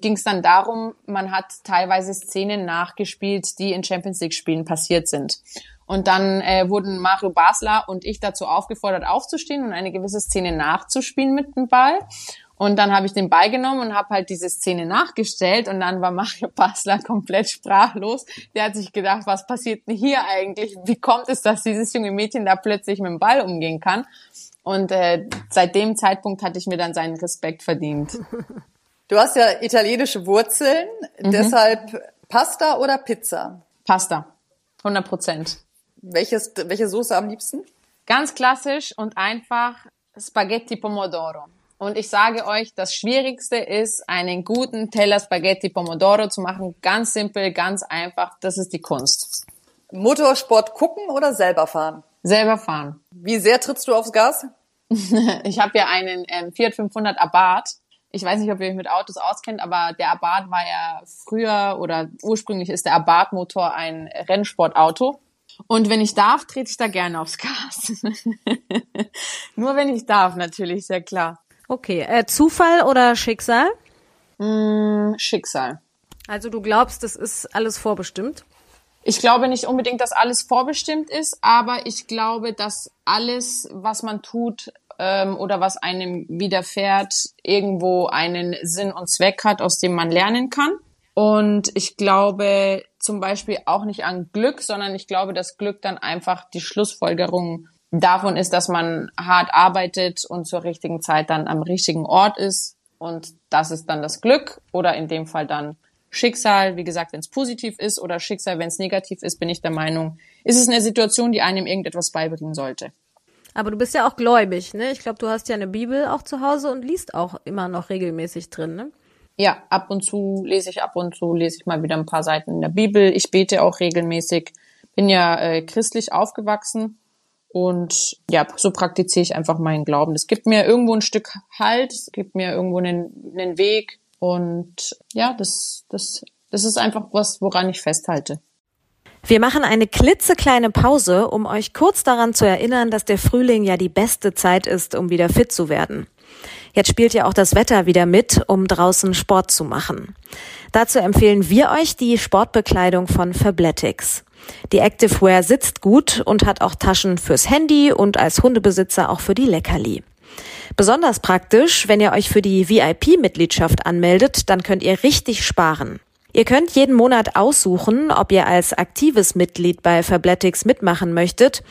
ging es dann darum, man hat teilweise Szenen nachgespielt, die in Champions League-Spielen passiert sind. Und dann äh, wurden Mario Basler und ich dazu aufgefordert, aufzustehen und eine gewisse Szene nachzuspielen mit dem Ball. Und dann habe ich den Ball genommen und habe halt diese Szene nachgestellt und dann war Mario <laughs> Basler komplett sprachlos. Der hat sich gedacht, was passiert denn hier eigentlich? Wie kommt es, dass dieses junge Mädchen da plötzlich mit dem Ball umgehen kann? Und äh, seit dem Zeitpunkt hatte ich mir dann seinen Respekt verdient. <laughs> Du hast ja italienische Wurzeln, mhm. deshalb Pasta oder Pizza? Pasta, 100 Prozent. Welches, welche Soße am liebsten? Ganz klassisch und einfach Spaghetti Pomodoro. Und ich sage euch, das Schwierigste ist, einen guten Teller Spaghetti Pomodoro zu machen. Ganz simpel, ganz einfach. Das ist die Kunst. Motorsport gucken oder selber fahren? Selber fahren. Wie sehr trittst du aufs Gas? <laughs> ich habe ja einen ähm, Fiat 500 Abarth. Ich weiß nicht, ob ihr euch mit Autos auskennt, aber der Abarth war ja früher oder ursprünglich ist der Abarth-Motor ein Rennsportauto. Und wenn ich darf, trete ich da gerne aufs Gas. <laughs> Nur wenn ich darf, natürlich, sehr klar. Okay, äh, Zufall oder Schicksal? Mm, Schicksal. Also du glaubst, das ist alles vorbestimmt? Ich glaube nicht unbedingt, dass alles vorbestimmt ist, aber ich glaube, dass alles, was man tut ähm, oder was einem widerfährt, irgendwo einen Sinn und Zweck hat, aus dem man lernen kann. Und ich glaube zum Beispiel auch nicht an Glück, sondern ich glaube, dass Glück dann einfach die Schlussfolgerung davon ist, dass man hart arbeitet und zur richtigen Zeit dann am richtigen Ort ist. Und das ist dann das Glück oder in dem Fall dann Schicksal. Wie gesagt, wenn es positiv ist oder Schicksal, wenn es negativ ist, bin ich der Meinung, ist es eine Situation, die einem irgendetwas beibringen sollte. Aber du bist ja auch gläubig, ne? Ich glaube, du hast ja eine Bibel auch zu Hause und liest auch immer noch regelmäßig drin, ne? Ja, ab und zu lese ich ab und zu lese ich mal wieder ein paar Seiten in der Bibel. Ich bete auch regelmäßig. Bin ja äh, christlich aufgewachsen und ja, so praktiziere ich einfach meinen Glauben. Es gibt mir irgendwo ein Stück Halt, es gibt mir irgendwo einen, einen Weg. Und ja, das, das, das ist einfach was, woran ich festhalte. Wir machen eine klitzekleine Pause, um euch kurz daran zu erinnern, dass der Frühling ja die beste Zeit ist, um wieder fit zu werden. Jetzt spielt ja auch das Wetter wieder mit, um draußen Sport zu machen. Dazu empfehlen wir euch die Sportbekleidung von Fabletics. Die Activewear sitzt gut und hat auch Taschen fürs Handy und als Hundebesitzer auch für die Leckerli. Besonders praktisch, wenn ihr euch für die VIP-Mitgliedschaft anmeldet, dann könnt ihr richtig sparen. Ihr könnt jeden Monat aussuchen, ob ihr als aktives Mitglied bei Fabletics mitmachen möchtet.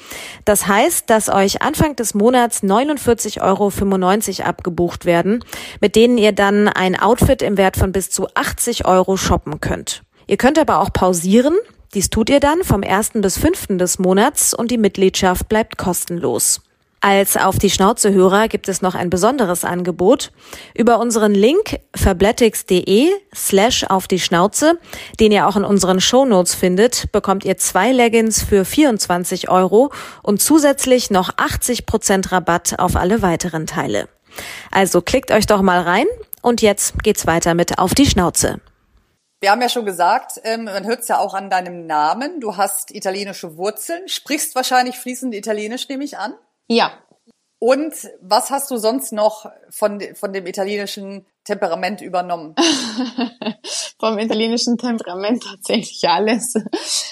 Das heißt, dass euch Anfang des Monats 49,95 Euro abgebucht werden, mit denen ihr dann ein Outfit im Wert von bis zu 80 Euro shoppen könnt. Ihr könnt aber auch pausieren. Dies tut ihr dann vom 1. bis 5. des Monats und die Mitgliedschaft bleibt kostenlos. Als auf die Schnauze Hörer gibt es noch ein besonderes Angebot. Über unseren Link fabletics.de slash auf die Schnauze, den ihr auch in unseren Shownotes findet, bekommt ihr zwei Leggings für 24 Euro und zusätzlich noch 80 Prozent Rabatt auf alle weiteren Teile. Also klickt euch doch mal rein und jetzt geht's weiter mit auf die Schnauze. Wir haben ja schon gesagt, ähm, man hört es ja auch an deinem Namen. Du hast italienische Wurzeln, sprichst wahrscheinlich fließend Italienisch, nehme ich an. Ja. Und was hast du sonst noch von, von dem italienischen Temperament übernommen? <laughs> Vom italienischen Temperament tatsächlich alles.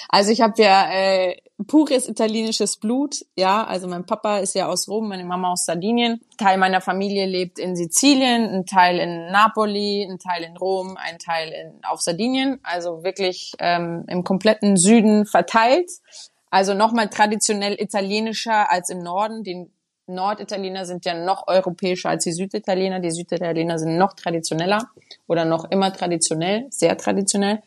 Also ich habe ja äh, pures italienisches Blut, ja. Also mein Papa ist ja aus Rom, meine Mama aus Sardinien. Teil meiner Familie lebt in Sizilien, ein Teil in Napoli, ein Teil in Rom, ein Teil in, auf Sardinien. Also wirklich ähm, im kompletten Süden verteilt. Also nochmal traditionell italienischer als im Norden. Die Norditaliener sind ja noch europäischer als die Süditaliener. Die Süditaliener sind noch traditioneller oder noch immer traditionell, sehr traditionell.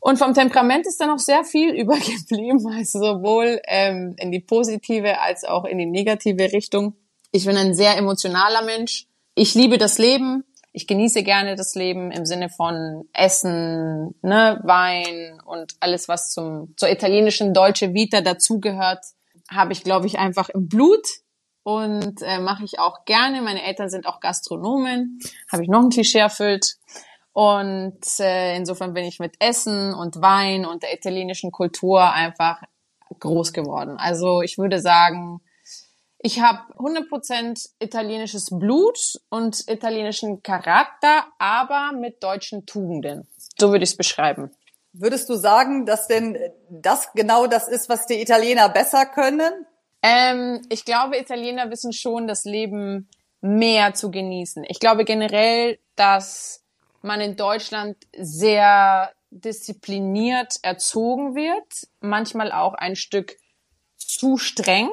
Und vom Temperament ist da noch sehr viel <laughs> übergeblieben, also sowohl ähm, in die positive als auch in die negative Richtung. Ich bin ein sehr emotionaler Mensch. Ich liebe das Leben ich genieße gerne das Leben im Sinne von Essen, ne, Wein und alles, was zum, zur italienischen Deutsche Vita dazugehört, habe ich, glaube ich, einfach im Blut und äh, mache ich auch gerne. Meine Eltern sind auch Gastronomen, habe ich noch ein Klischee erfüllt. Und äh, insofern bin ich mit Essen und Wein und der italienischen Kultur einfach groß geworden. Also ich würde sagen, ich habe 100% italienisches Blut und italienischen Charakter, aber mit deutschen Tugenden. So würde ich es beschreiben. Würdest du sagen, dass denn das genau das ist, was die Italiener besser können? Ähm, ich glaube, Italiener wissen schon, das Leben mehr zu genießen. Ich glaube generell, dass man in Deutschland sehr diszipliniert erzogen wird, manchmal auch ein Stück zu streng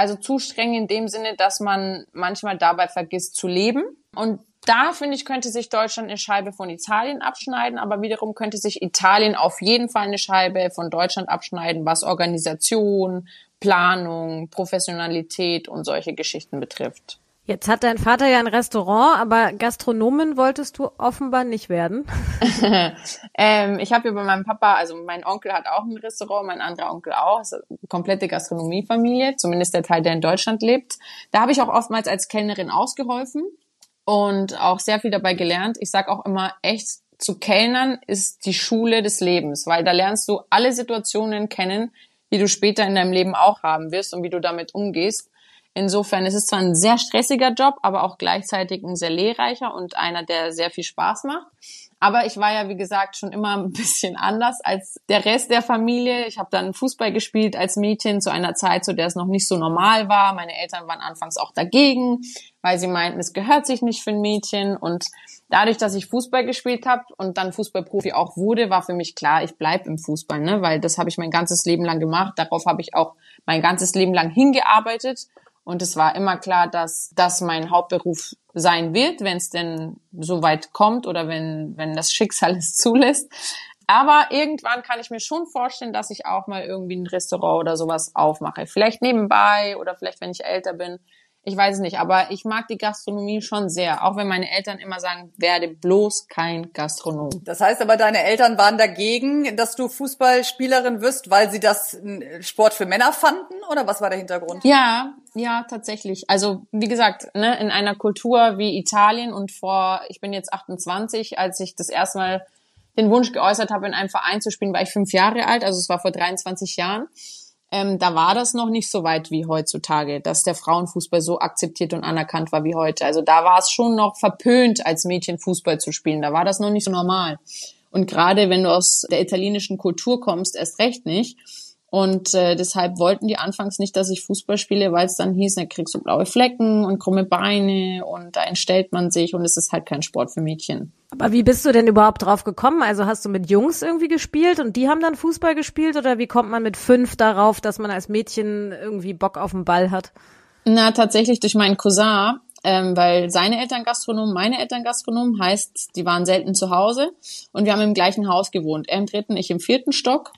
also zu streng in dem Sinne, dass man manchmal dabei vergisst zu leben. Und da finde ich, könnte sich Deutschland eine Scheibe von Italien abschneiden, aber wiederum könnte sich Italien auf jeden Fall eine Scheibe von Deutschland abschneiden, was Organisation, Planung, Professionalität und solche Geschichten betrifft. Jetzt hat dein Vater ja ein Restaurant, aber Gastronomin wolltest du offenbar nicht werden. <laughs> ähm, ich habe ja bei meinem Papa, also mein Onkel hat auch ein Restaurant, mein anderer Onkel auch, ist eine komplette Gastronomiefamilie, zumindest der Teil, der in Deutschland lebt. Da habe ich auch oftmals als Kellnerin ausgeholfen und auch sehr viel dabei gelernt. Ich sage auch immer, echt zu Kellnern ist die Schule des Lebens, weil da lernst du alle Situationen kennen, die du später in deinem Leben auch haben wirst und wie du damit umgehst. Insofern ist es zwar ein sehr stressiger Job, aber auch gleichzeitig ein sehr lehrreicher und einer, der sehr viel Spaß macht. Aber ich war ja, wie gesagt, schon immer ein bisschen anders als der Rest der Familie. Ich habe dann Fußball gespielt als Mädchen zu einer Zeit, zu der es noch nicht so normal war. Meine Eltern waren anfangs auch dagegen, weil sie meinten, es gehört sich nicht für ein Mädchen. Und dadurch, dass ich Fußball gespielt habe und dann Fußballprofi auch wurde, war für mich klar, ich bleib im Fußball, ne? weil das habe ich mein ganzes Leben lang gemacht. Darauf habe ich auch mein ganzes Leben lang hingearbeitet. Und es war immer klar, dass das mein Hauptberuf sein wird, wenn es denn so weit kommt oder wenn, wenn das Schicksal <laughs> es zulässt. Aber irgendwann kann ich mir schon vorstellen, dass ich auch mal irgendwie ein Restaurant oder sowas aufmache. Vielleicht nebenbei oder vielleicht, wenn ich älter bin. Ich weiß es nicht, aber ich mag die Gastronomie schon sehr, auch wenn meine Eltern immer sagen, werde bloß kein Gastronom. Das heißt aber, deine Eltern waren dagegen, dass du Fußballspielerin wirst, weil sie das Sport für Männer fanden oder was war der Hintergrund? Ja, ja, tatsächlich. Also, wie gesagt, ne, in einer Kultur wie Italien und vor, ich bin jetzt 28, als ich das erste Mal den Wunsch geäußert habe, in einem Verein zu spielen, war ich fünf Jahre alt, also es war vor 23 Jahren ähm, da war das noch nicht so weit wie heutzutage, dass der Frauenfußball so akzeptiert und anerkannt war wie heute. Also da war es schon noch verpönt, als Mädchen Fußball zu spielen. Da war das noch nicht so normal. Und gerade wenn du aus der italienischen Kultur kommst, erst recht nicht. Und äh, deshalb wollten die anfangs nicht, dass ich Fußball spiele, weil es dann hieß, dann kriegst du blaue Flecken und krumme Beine und da entstellt man sich und es ist halt kein Sport für Mädchen. Aber wie bist du denn überhaupt drauf gekommen? Also hast du mit Jungs irgendwie gespielt und die haben dann Fußball gespielt oder wie kommt man mit fünf darauf, dass man als Mädchen irgendwie Bock auf den Ball hat? Na, tatsächlich durch meinen Cousin, ähm, weil seine Eltern Gastronomen, meine Eltern Gastronomen, heißt, die waren selten zu Hause und wir haben im gleichen Haus gewohnt. Er im dritten, ich im vierten Stock.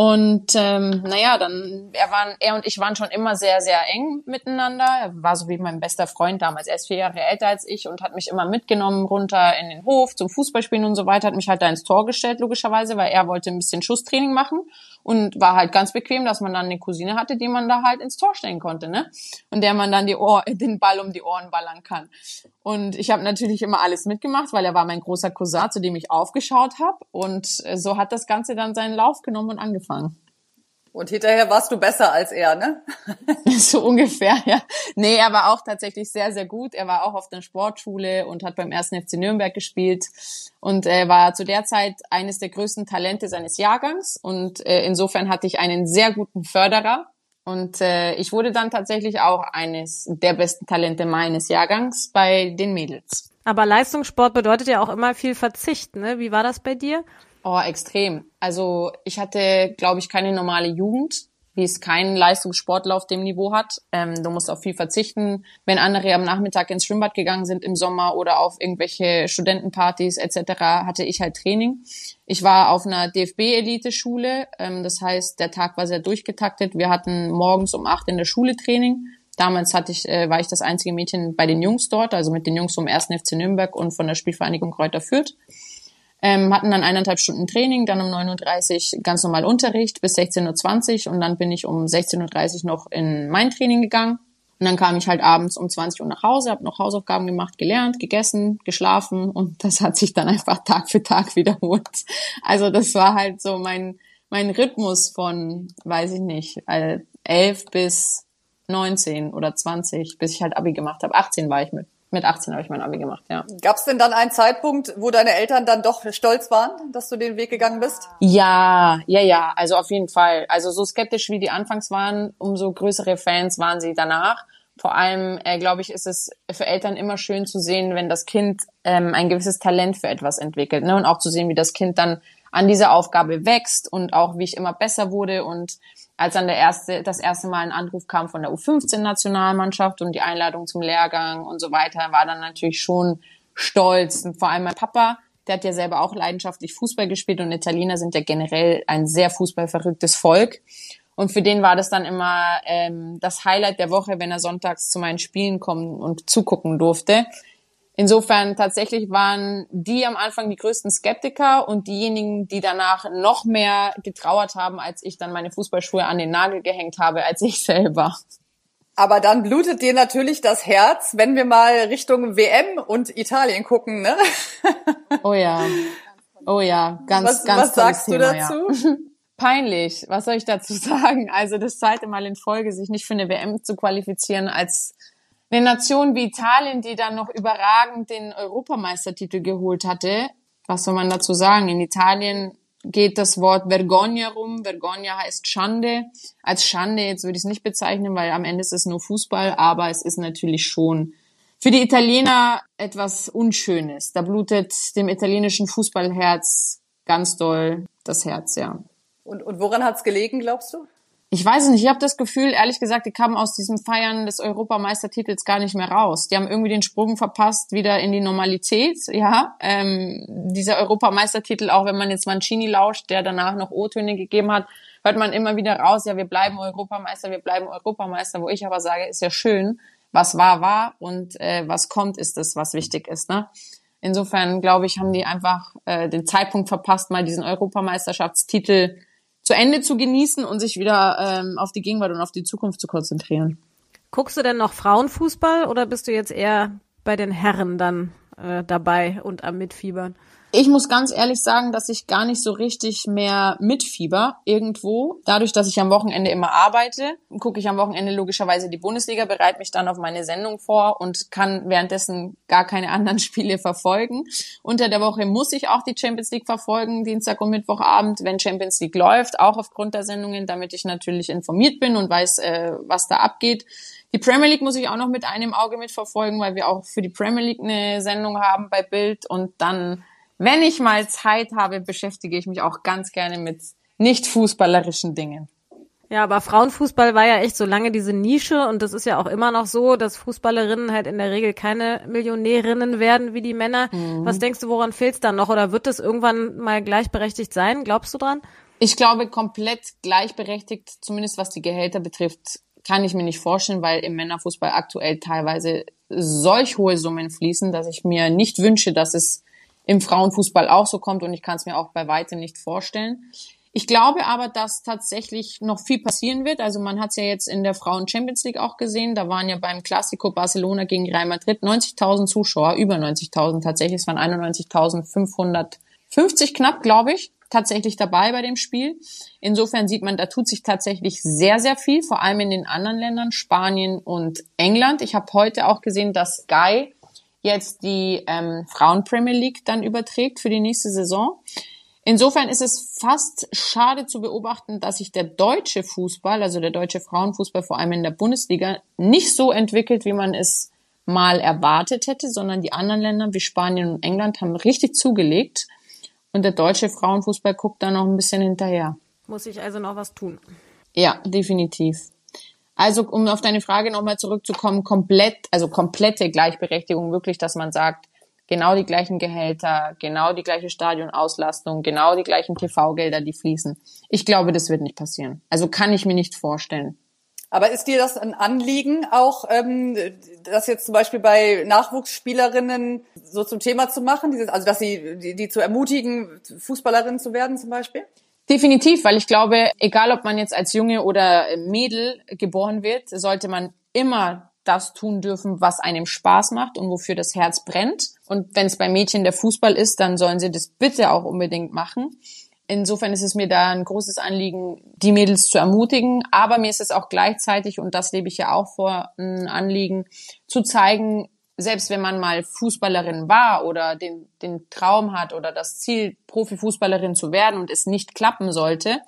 Und ähm, naja, dann er, waren, er und ich waren schon immer sehr, sehr eng miteinander. Er war so wie mein bester Freund damals. Er ist vier Jahre älter als ich und hat mich immer mitgenommen runter in den Hof zum Fußballspielen und so weiter. Hat mich halt da ins Tor gestellt, logischerweise, weil er wollte ein bisschen Schusstraining machen und war halt ganz bequem, dass man dann eine Cousine hatte, die man da halt ins Tor stellen konnte, ne? Und der man dann die Ohr, <laughs> den Ball um die Ohren ballern kann. Und ich habe natürlich immer alles mitgemacht, weil er war mein großer Cousin, zu dem ich aufgeschaut habe. Und äh, so hat das Ganze dann seinen Lauf genommen und angefangen. Und hinterher warst du besser als er, ne? <laughs> so ungefähr, ja. Nee, er war auch tatsächlich sehr, sehr gut. Er war auch auf der Sportschule und hat beim ersten FC Nürnberg gespielt und er war zu der Zeit eines der größten Talente seines Jahrgangs und äh, insofern hatte ich einen sehr guten Förderer und äh, ich wurde dann tatsächlich auch eines der besten Talente meines Jahrgangs bei den Mädels. Aber Leistungssport bedeutet ja auch immer viel Verzicht, ne? Wie war das bei dir? Oh, extrem. Also ich hatte, glaube ich, keine normale Jugend, wie es kein Leistungssportler auf dem Niveau hat. Ähm, du musst auf viel verzichten. Wenn andere am Nachmittag ins Schwimmbad gegangen sind im Sommer oder auf irgendwelche Studentenpartys etc., hatte ich halt Training. Ich war auf einer DFB-Elite-Schule. Ähm, das heißt, der Tag war sehr durchgetaktet. Wir hatten morgens um acht in der Schule Training. Damals hatte ich, äh, war ich das einzige Mädchen bei den Jungs dort, also mit den Jungs vom 1. FC Nürnberg und von der Spielvereinigung Kräuter Fürth ähm, hatten dann eineinhalb Stunden Training, dann um 9.30 Uhr ganz normal Unterricht bis 16.20 Uhr und dann bin ich um 16.30 Uhr noch in mein Training gegangen. Und dann kam ich halt abends um 20 Uhr nach Hause, habe noch Hausaufgaben gemacht, gelernt, gegessen, geschlafen und <laughs> das hat sich dann einfach Tag für Tag wiederholt. Also das war halt so mein, mein Rhythmus von, weiß ich nicht, 11 bis 19 oder 20, bis ich halt Abi gemacht habe. 18 war ich mit mit 18 habe ich mein Abi gemacht, ja. Gab es denn dann einen Zeitpunkt, wo deine Eltern dann doch stolz waren, dass du den Weg gegangen bist? Ja, ja, ja, also auf jeden Fall. Also so skeptisch wie die anfangs waren, umso größere Fans waren sie danach. Vor allem, äh, glaube ich, ist es für Eltern immer schön zu sehen, wenn das Kind ähm, ein gewisses Talent für etwas entwickelt. Ne? Und auch zu sehen, wie das Kind dann an dieser Aufgabe wächst und auch wie ich immer besser wurde und als dann der erste, das erste Mal ein Anruf kam von der U15-Nationalmannschaft und die Einladung zum Lehrgang und so weiter, war dann natürlich schon stolz. Und vor allem mein Papa, der hat ja selber auch leidenschaftlich Fußball gespielt und Italiener sind ja generell ein sehr fußballverrücktes Volk. Und für den war das dann immer ähm, das Highlight der Woche, wenn er sonntags zu meinen Spielen kommen und zugucken durfte. Insofern tatsächlich waren die am Anfang die größten Skeptiker und diejenigen, die danach noch mehr getrauert haben, als ich dann meine Fußballschuhe an den Nagel gehängt habe, als ich <laughs> selber. Aber dann blutet dir natürlich das Herz, wenn wir mal Richtung WM und Italien gucken, ne? <laughs> Oh ja. Oh ja, ganz, was, ganz Was sagst Thema, du dazu? Ja. <laughs> Peinlich. Was soll ich dazu sagen? Also das zweite Mal in Folge, sich nicht für eine WM zu qualifizieren als eine Nation wie Italien, die dann noch überragend den Europameistertitel geholt hatte. Was soll man dazu sagen? In Italien geht das Wort Vergogna rum. Vergogna heißt Schande. Als Schande jetzt würde ich es nicht bezeichnen, weil am Ende ist es nur Fußball, aber es ist natürlich schon für die Italiener etwas Unschönes. Da blutet dem italienischen Fußballherz ganz doll das Herz, ja. Und, und woran hat's gelegen, glaubst du? Ich weiß es nicht. Ich habe das Gefühl, ehrlich gesagt, die kamen aus diesem Feiern des Europameistertitels gar nicht mehr raus. Die haben irgendwie den Sprung verpasst wieder in die Normalität. Ja, ähm, dieser Europameistertitel, auch wenn man jetzt Mancini lauscht, der danach noch O-Töne gegeben hat, hört man immer wieder raus, ja, wir bleiben Europameister, wir bleiben Europameister. Wo ich aber sage, ist ja schön, was war, war und äh, was kommt, ist das, was wichtig ist. Ne? Insofern, glaube ich, haben die einfach äh, den Zeitpunkt verpasst, mal diesen Europameisterschaftstitel zu Ende zu genießen und sich wieder ähm, auf die Gegenwart und auf die Zukunft zu konzentrieren. Guckst du denn noch Frauenfußball oder bist du jetzt eher bei den Herren dann äh, dabei und am Mitfiebern? Ich muss ganz ehrlich sagen, dass ich gar nicht so richtig mehr mitfieber irgendwo. Dadurch, dass ich am Wochenende immer arbeite, gucke ich am Wochenende logischerweise die Bundesliga, bereite mich dann auf meine Sendung vor und kann währenddessen gar keine anderen <laughs> Spiele verfolgen. Unter der Woche muss ich auch die Champions League verfolgen, Dienstag und Mittwochabend, wenn Champions League läuft, auch aufgrund der Sendungen, damit ich natürlich informiert bin und weiß, äh, was da abgeht. Die Premier League muss ich auch noch mit einem Auge mitverfolgen, weil wir auch für die Premier League eine Sendung haben bei Bild und dann wenn ich mal Zeit habe, beschäftige ich mich auch ganz gerne mit nicht fußballerischen Dingen. Ja, aber Frauenfußball war ja echt so lange diese Nische und das ist ja auch immer noch so, dass Fußballerinnen halt in der Regel keine Millionärinnen werden wie die Männer. Mhm. Was denkst du, woran fehlt es dann noch? Oder wird es irgendwann mal gleichberechtigt sein? Glaubst du dran? Ich glaube, komplett gleichberechtigt, zumindest was die Gehälter betrifft, kann ich mir nicht vorstellen, weil im Männerfußball aktuell teilweise solch hohe Summen fließen, dass ich mir nicht wünsche, dass es im Frauenfußball auch so kommt und ich kann es mir auch bei weitem nicht vorstellen. Ich glaube aber, dass tatsächlich noch viel passieren wird. Also man hat es ja jetzt in der Frauen Champions League auch gesehen. Da waren ja beim Classico Barcelona gegen Real Madrid 90.000 Zuschauer, über 90.000 tatsächlich. Es waren 91.550 knapp, glaube ich, tatsächlich dabei bei dem Spiel. Insofern sieht man, da tut sich tatsächlich sehr, sehr viel, vor allem in den anderen Ländern, Spanien und England. Ich habe heute auch gesehen, dass Sky jetzt die ähm, Frauen Premier League dann überträgt für die nächste Saison. Insofern ist es fast schade zu beobachten, dass sich der deutsche Fußball, also der deutsche Frauenfußball vor allem in der Bundesliga, nicht so entwickelt, wie man es mal erwartet hätte, sondern die anderen Länder wie Spanien und England haben richtig zugelegt und der deutsche Frauenfußball guckt da noch ein bisschen hinterher. Muss ich also noch was tun? Ja, definitiv. Also um auf deine Frage nochmal zurückzukommen, komplett, also komplette Gleichberechtigung, wirklich, dass man sagt, genau die gleichen Gehälter, genau die gleiche Stadionauslastung, genau die gleichen TV-Gelder, die fließen. Ich glaube, das wird nicht passieren. Also kann ich mir nicht vorstellen. Aber ist dir das ein Anliegen, auch ähm, das jetzt zum Beispiel bei Nachwuchsspielerinnen so zum Thema zu machen, dieses, also dass sie die, die zu ermutigen, Fußballerinnen zu werden zum Beispiel? Definitiv, weil ich glaube, egal ob man jetzt als Junge oder Mädel geboren wird, sollte man immer das tun dürfen, was einem Spaß macht und wofür das Herz brennt. Und wenn es bei Mädchen der Fußball ist, dann sollen sie das bitte auch unbedingt machen. Insofern ist es mir da ein großes Anliegen, die Mädels zu ermutigen. Aber mir ist es auch gleichzeitig, und das lebe ich ja auch vor, ein Anliegen, zu zeigen, selbst wenn man mal Fußballerin war oder den, den Traum hat oder das Ziel, Profifußballerin zu werden und es nicht klappen sollte,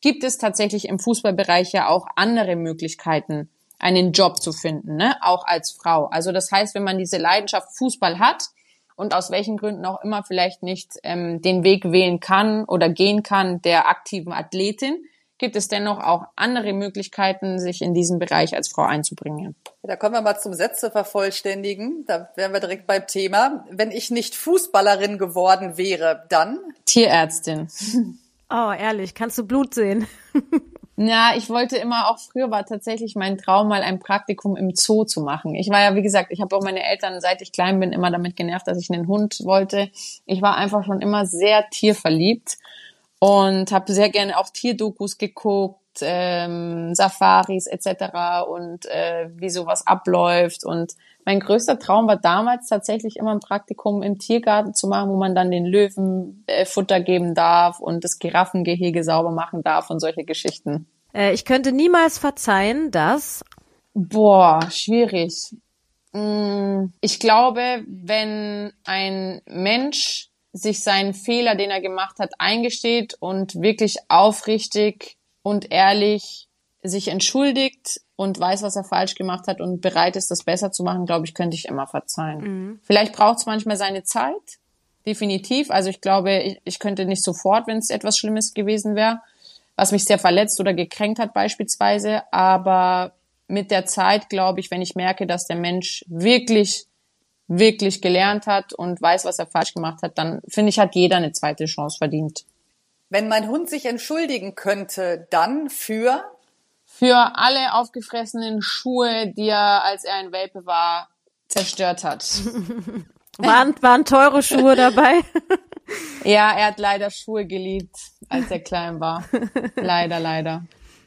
gibt es tatsächlich im Fußballbereich ja auch andere Möglichkeiten, einen Job zu finden, ne? auch als Frau. Also das heißt, wenn man diese Leidenschaft Fußball hat und aus welchen Gründen auch immer vielleicht nicht ähm, den Weg wählen kann oder gehen kann der aktiven Athletin, gibt es dennoch auch andere Möglichkeiten, sich in diesem Bereich als Frau einzubringen. Da kommen wir mal zum Sätze vervollständigen. Da wären wir direkt beim Thema. Wenn ich nicht Fußballerin geworden wäre, dann? Tierärztin. Oh, ehrlich, kannst du Blut sehen? <laughs> Ja, ich wollte immer auch früher war tatsächlich mein Traum, mal ein Praktikum im Zoo zu machen. Ich war ja, wie gesagt, ich habe auch meine Eltern, seit ich klein bin, immer damit genervt, dass ich einen Hund wollte. Ich war einfach schon immer sehr tierverliebt und habe sehr gerne auch Tierdokus geguckt, ähm, Safaris etc. und äh, wie sowas abläuft. Und mein größter Traum war damals tatsächlich immer ein Praktikum im Tiergarten zu machen, wo man dann den Löwen äh, Futter geben darf und das Giraffengehege sauber machen darf und solche Geschichten. Äh, ich könnte niemals verzeihen, dass Boah, schwierig. Mm, ich glaube, wenn ein Mensch sich seinen Fehler, den er gemacht hat, eingesteht und wirklich aufrichtig und ehrlich sich entschuldigt und weiß, was er falsch gemacht hat und bereit ist, das besser zu machen, glaube ich, könnte ich immer verzeihen. Mhm. Vielleicht braucht es manchmal seine Zeit, definitiv. Also ich glaube, ich, ich könnte nicht sofort, wenn es etwas Schlimmes gewesen wäre, was mich sehr verletzt oder gekränkt hat beispielsweise. Aber mit der Zeit, glaube ich, wenn ich merke, dass der Mensch wirklich wirklich gelernt hat und weiß, was er falsch gemacht hat, dann finde ich, hat jeder eine zweite Chance verdient. Wenn mein Hund sich entschuldigen könnte, dann für? Für alle aufgefressenen Schuhe, die er, als er ein Welpe war, zerstört hat. <laughs> waren, waren teure Schuhe dabei? <laughs> ja, er hat leider Schuhe geliebt, als er klein war. leider, leider.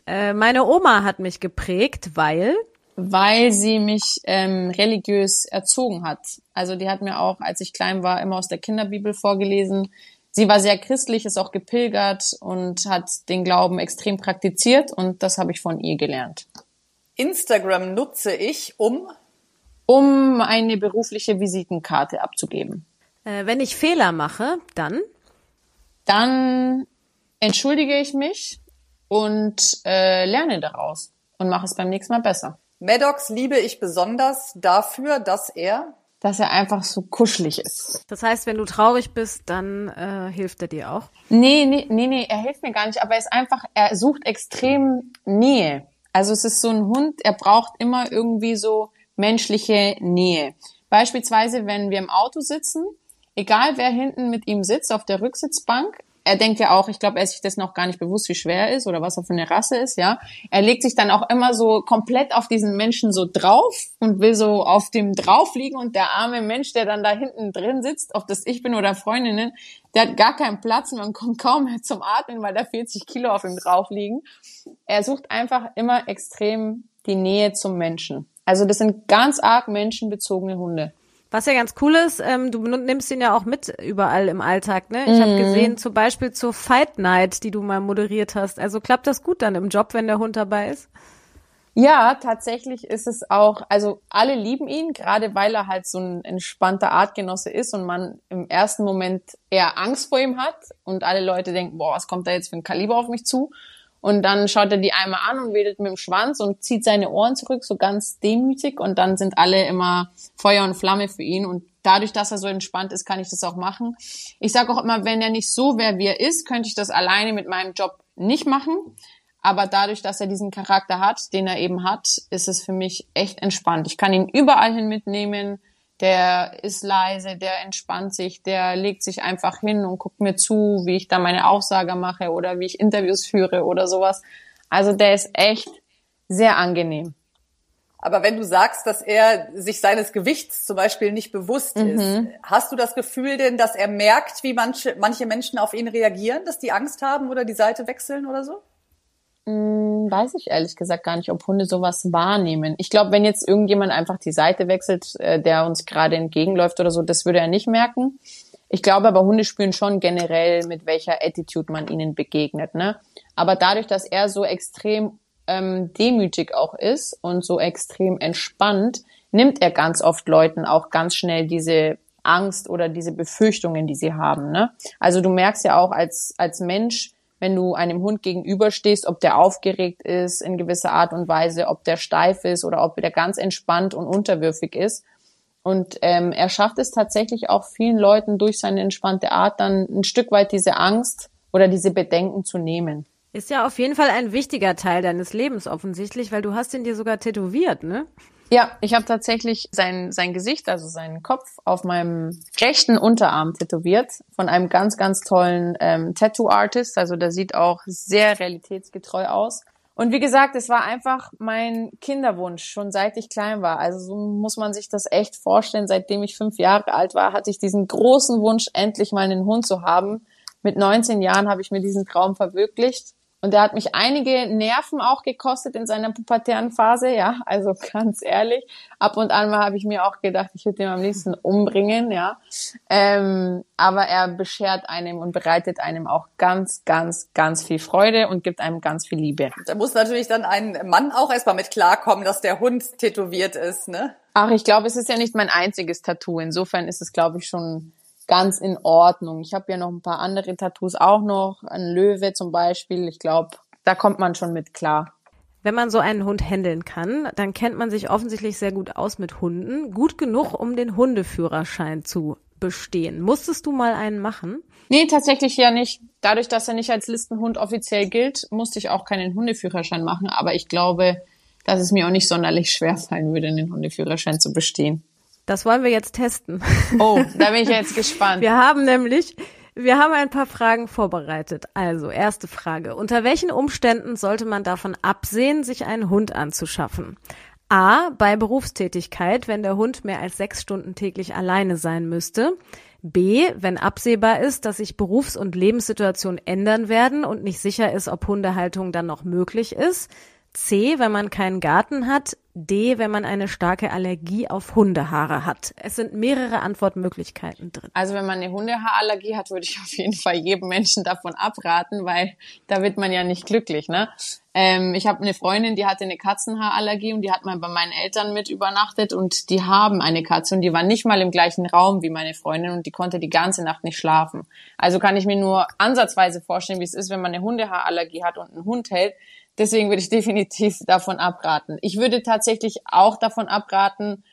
Äh, meine Oma hat mich geprägt, weil weil sie mich ähm, religiös erzogen hat. Also die hat mir auch, als ich klein war, immer aus der Kinderbibel vorgelesen. Sie war sehr christlich, ist auch gepilgert und hat den Glauben extrem praktiziert und das habe ich von ihr gelernt. Instagram nutze ich, um um eine berufliche Visitenkarte abzugeben. Äh, wenn ich Fehler mache, dann? Dann entschuldige ich mich und äh, lerne daraus und mache es beim nächsten Mal besser. Maddox liebe ich besonders dafür, dass er dass er einfach so kuschelig ist. Das heißt, wenn du traurig bist, dann äh, hilft er dir auch? Nee, nee, nee, nee, er hilft mir gar nicht, aber er ist einfach, er sucht extrem Nähe. Also es ist so ein Hund, er braucht immer irgendwie so menschliche Nähe. Beispielsweise, wenn wir im Auto sitzen, egal wer hinten mit ihm sitzt auf der Rücksitzbank, er denkt ja auch, ich glaube, er ist sich das noch gar nicht bewusst, wie schwer er ist oder was er für eine Rasse ist, ja. Er legt sich dann auch immer so komplett auf diesen Menschen so drauf und will so auf dem drauf liegen und der arme Mensch, der dann da hinten drin sitzt, ob das ich bin oder Freundinnen, der hat gar keinen Platz und man kommt kaum mehr zum Atmen, weil da 40 Kilo auf ihm drauf liegen. Er sucht einfach immer extrem die Nähe zum Menschen. Also das sind ganz arg menschenbezogene Hunde. Was ja ganz cool ist, ähm, du nimmst ihn ja auch mit überall im Alltag, ne? Ich mhm. habe gesehen, zum Beispiel zur Fight Night, die du mal moderiert hast. Also klappt das gut dann im Job, wenn der Hund dabei ist? Ja, tatsächlich ist es auch, also alle lieben ihn, gerade weil er halt so ein entspannter Artgenosse ist und man im ersten Moment eher Angst vor ihm hat und alle Leute denken, boah, was kommt da jetzt für ein Kaliber auf mich zu? Und dann schaut er die einmal an und wedelt mit dem Schwanz und zieht seine Ohren zurück, so ganz demütig. Und dann sind alle immer Feuer und Flamme für ihn. Und dadurch, dass er so entspannt ist, kann ich das auch machen. Ich sage auch immer, wenn er nicht so wäre, wie er ist, könnte ich das alleine mit meinem Job nicht machen. Aber dadurch, dass er diesen Charakter hat, den er eben hat, ist es für mich echt entspannt. Ich kann ihn überall hin mitnehmen der ist leise, der entspannt sich, der legt sich einfach hin und guckt mir zu, wie ich da meine Aussage mache oder wie ich Interviews führe oder sowas. Also der ist echt sehr angenehm. Aber wenn du sagst, dass er sich seines Gewichts zum Beispiel nicht bewusst mhm. ist, hast du das Gefühl denn, dass er merkt, wie manche, manche Menschen auf ihn reagieren, dass die Angst haben oder die Seite wechseln oder so? Hm, weiß ich ehrlich gesagt gar nicht, ob Hunde sowas wahrnehmen. Ich glaube, wenn jetzt irgendjemand einfach die Seite wechselt, äh, der uns gerade entgegenläuft oder so, das würde er nicht merken. Ich glaube aber, Hunde spüren schon generell, mit welcher Attitude man ihnen begegnet. Ne? Aber dadurch, dass er so extrem ähm, demütig auch ist und so extrem entspannt, nimmt er ganz oft Leuten auch ganz schnell diese Angst oder diese Befürchtungen, die sie haben. Ne? Also du merkst ja auch als, als Mensch, wenn du einem Hund gegenüberstehst, ob der aufgeregt ist in gewisser Art und Weise, ob der steif ist oder ob der ganz entspannt und unterwürfig ist. Und ähm, er schafft es tatsächlich auch vielen Leuten durch seine entspannte Art dann ein Stück weit diese Angst oder diese Bedenken zu nehmen. Ist ja auf jeden Fall ein wichtiger Teil deines Lebens offensichtlich, weil du hast ihn dir sogar tätowiert, ne? Ja, ich habe tatsächlich sein, sein Gesicht, also seinen Kopf auf meinem rechten Unterarm tätowiert von einem ganz, ganz tollen ähm, Tattoo-Artist. Also der sieht auch sehr realitätsgetreu aus. Und wie gesagt, es war einfach mein Kinderwunsch, schon seit ich klein war. Also so muss man sich das echt vorstellen. Seitdem ich fünf Jahre alt war, hatte ich diesen großen Wunsch, endlich mal einen Hund zu haben. Mit 19 Jahren habe ich mir diesen Traum verwirklicht. Und er hat mich einige Nerven auch gekostet in seiner pubertären Phase, ja, also <laughs> ganz ehrlich. Ab und an mal habe ich mir auch gedacht, ich würde ihn am liebsten umbringen, ja. Ähm, aber er beschert einem und bereitet einem auch ganz, ganz, ganz viel Freude und gibt einem ganz viel Liebe. Da muss natürlich dann ein Mann auch erstmal mit klarkommen, dass der Hund tätowiert ist, ne? Ach, ich glaube, es ist ja nicht mein einziges Tattoo. Insofern ist es, glaube ich, schon ganz in Ordnung. Ich habe ja noch ein paar andere Tattoos auch noch, ein Löwe zum Beispiel. Ich glaube, da kommt man schon mit klar. Wenn man so einen Hund handeln kann, dann kennt man sich offensichtlich sehr gut aus mit Hunden. Gut genug, um den Hundeführerschein zu bestehen. Musstest du mal einen machen? Nee, tatsächlich ja nicht. Dadurch, dass er nicht als Listenhund offiziell gilt, musste ich auch keinen Hundeführerschein machen. Aber ich glaube, dass es mir auch nicht sonderlich schwer fallen würde, den Hundeführerschein zu bestehen. Das wollen wir jetzt testen. Oh, <laughs> da bin ich jetzt gespannt. Wir haben nämlich, wir haben ein paar Fragen vorbereitet. Also, erste Frage. Unter welchen Umständen sollte man davon absehen, sich einen Hund anzuschaffen? A. Bei Berufstätigkeit, wenn der Hund mehr als sechs Stunden täglich alleine sein müsste. B. Wenn absehbar ist, dass sich Berufs- und Lebenssituationen ändern werden und nicht sicher ist, ob Hundehaltung dann noch möglich ist. C, wenn man keinen Garten hat, D, wenn man eine starke Allergie auf Hundehaare hat? Es sind mehrere Antwortmöglichkeiten drin. Also wenn man eine Hundehaarallergie hat, würde ich <laughs> auf jeden Fall jedem Menschen davon abraten, weil da wird man ja nicht glücklich. Ne? Ähm, ich habe eine Freundin, die hatte eine Katzenhaarallergie und die hat mal bei meinen Eltern mit übernachtet und die haben eine Katze und die war nicht mal im gleichen Raum wie meine Freundin und die konnte die ganze Nacht nicht schlafen. Also kann ich mir nur ansatzweise vorstellen, wie es ist, wenn man eine Hundehaarallergie hat und einen Hund hält. Deswegen würde ich definitiv davon abraten. Ich würde tatsächlich auch davon abraten,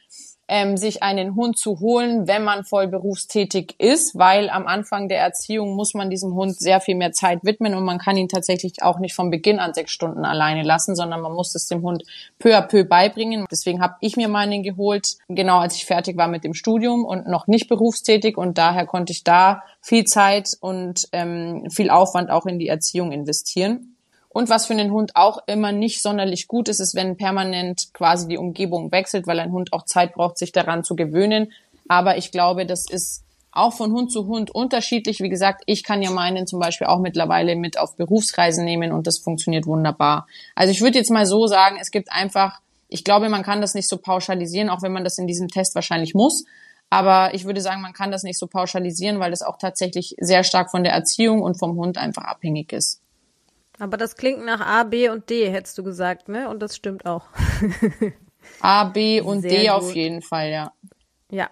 ähm, sich einen Hund zu holen, wenn man voll berufstätig ist, weil am Anfang der Erziehung muss man diesem Hund sehr viel mehr Zeit widmen und man kann ihn tatsächlich auch nicht von Beginn an sechs Stunden alleine lassen, sondern man muss es dem Hund peu à peu beibringen. Deswegen habe ich mir meinen geholt, genau als ich fertig war mit dem Studium und noch nicht berufstätig und daher konnte ich da viel Zeit und ähm, viel Aufwand auch in die Erziehung investieren. Und was für einen Hund auch immer nicht sonderlich gut ist, ist, wenn permanent quasi die Umgebung wechselt, weil ein Hund auch Zeit braucht, sich daran zu gewöhnen. Aber ich glaube, das ist auch von Hund zu Hund unterschiedlich. Wie gesagt, ich kann ja meinen zum Beispiel auch mittlerweile mit auf Berufsreisen nehmen und das funktioniert wunderbar. Also ich würde jetzt mal so sagen, es gibt einfach, ich glaube, man kann das nicht so pauschalisieren, auch wenn man das in diesem Test wahrscheinlich muss. Aber ich würde sagen, man kann das nicht so pauschalisieren, weil das auch tatsächlich sehr stark von der Erziehung und vom Hund einfach abhängig ist. Aber das klingt nach A, B und D, hättest du gesagt, ne? Und das stimmt auch. <laughs> A, B und Sehr D gut. auf jeden Fall, ja. Ja,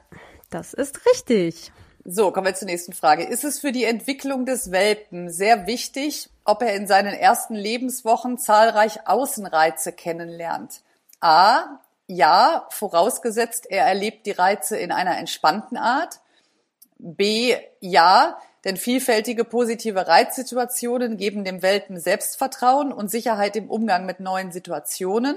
das ist richtig. So, kommen wir zur nächsten Frage. Ist es für die Entwicklung des Welpen sehr wichtig, ob er in seinen ersten Lebenswochen zahlreich Außenreize kennenlernt? A, ja, vorausgesetzt, er erlebt die Reize in einer entspannten Art. B, ja, denn vielfältige positive Reizsituationen geben dem Welpen Selbstvertrauen und Sicherheit im Umgang mit neuen Situationen.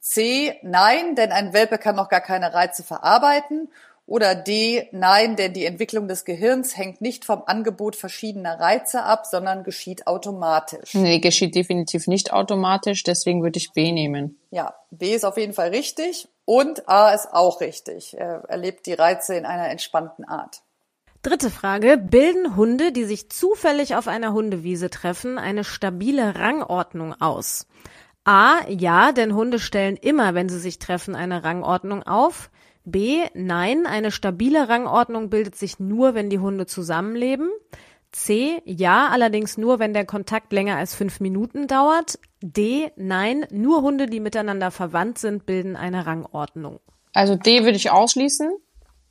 C, nein, denn ein Welpe kann noch gar keine Reize verarbeiten. Oder D, nein, denn die Entwicklung des Gehirns hängt nicht vom Angebot verschiedener Reize ab, sondern geschieht automatisch. Nee, geschieht definitiv nicht automatisch, deswegen würde ich B nehmen. Ja, B ist auf jeden Fall richtig und A ist auch richtig. Er erlebt die Reize in einer entspannten Art. Dritte Frage. Bilden Hunde, die sich zufällig auf einer Hundewiese treffen, eine stabile Rangordnung aus? A. Ja, denn Hunde stellen immer, wenn sie sich treffen, eine Rangordnung auf. B. Nein, eine stabile Rangordnung bildet sich nur, wenn die Hunde zusammenleben. C. Ja, allerdings nur, wenn der Kontakt länger als fünf Minuten dauert. D. Nein, nur Hunde, die miteinander verwandt sind, bilden eine Rangordnung. Also D würde ich ausschließen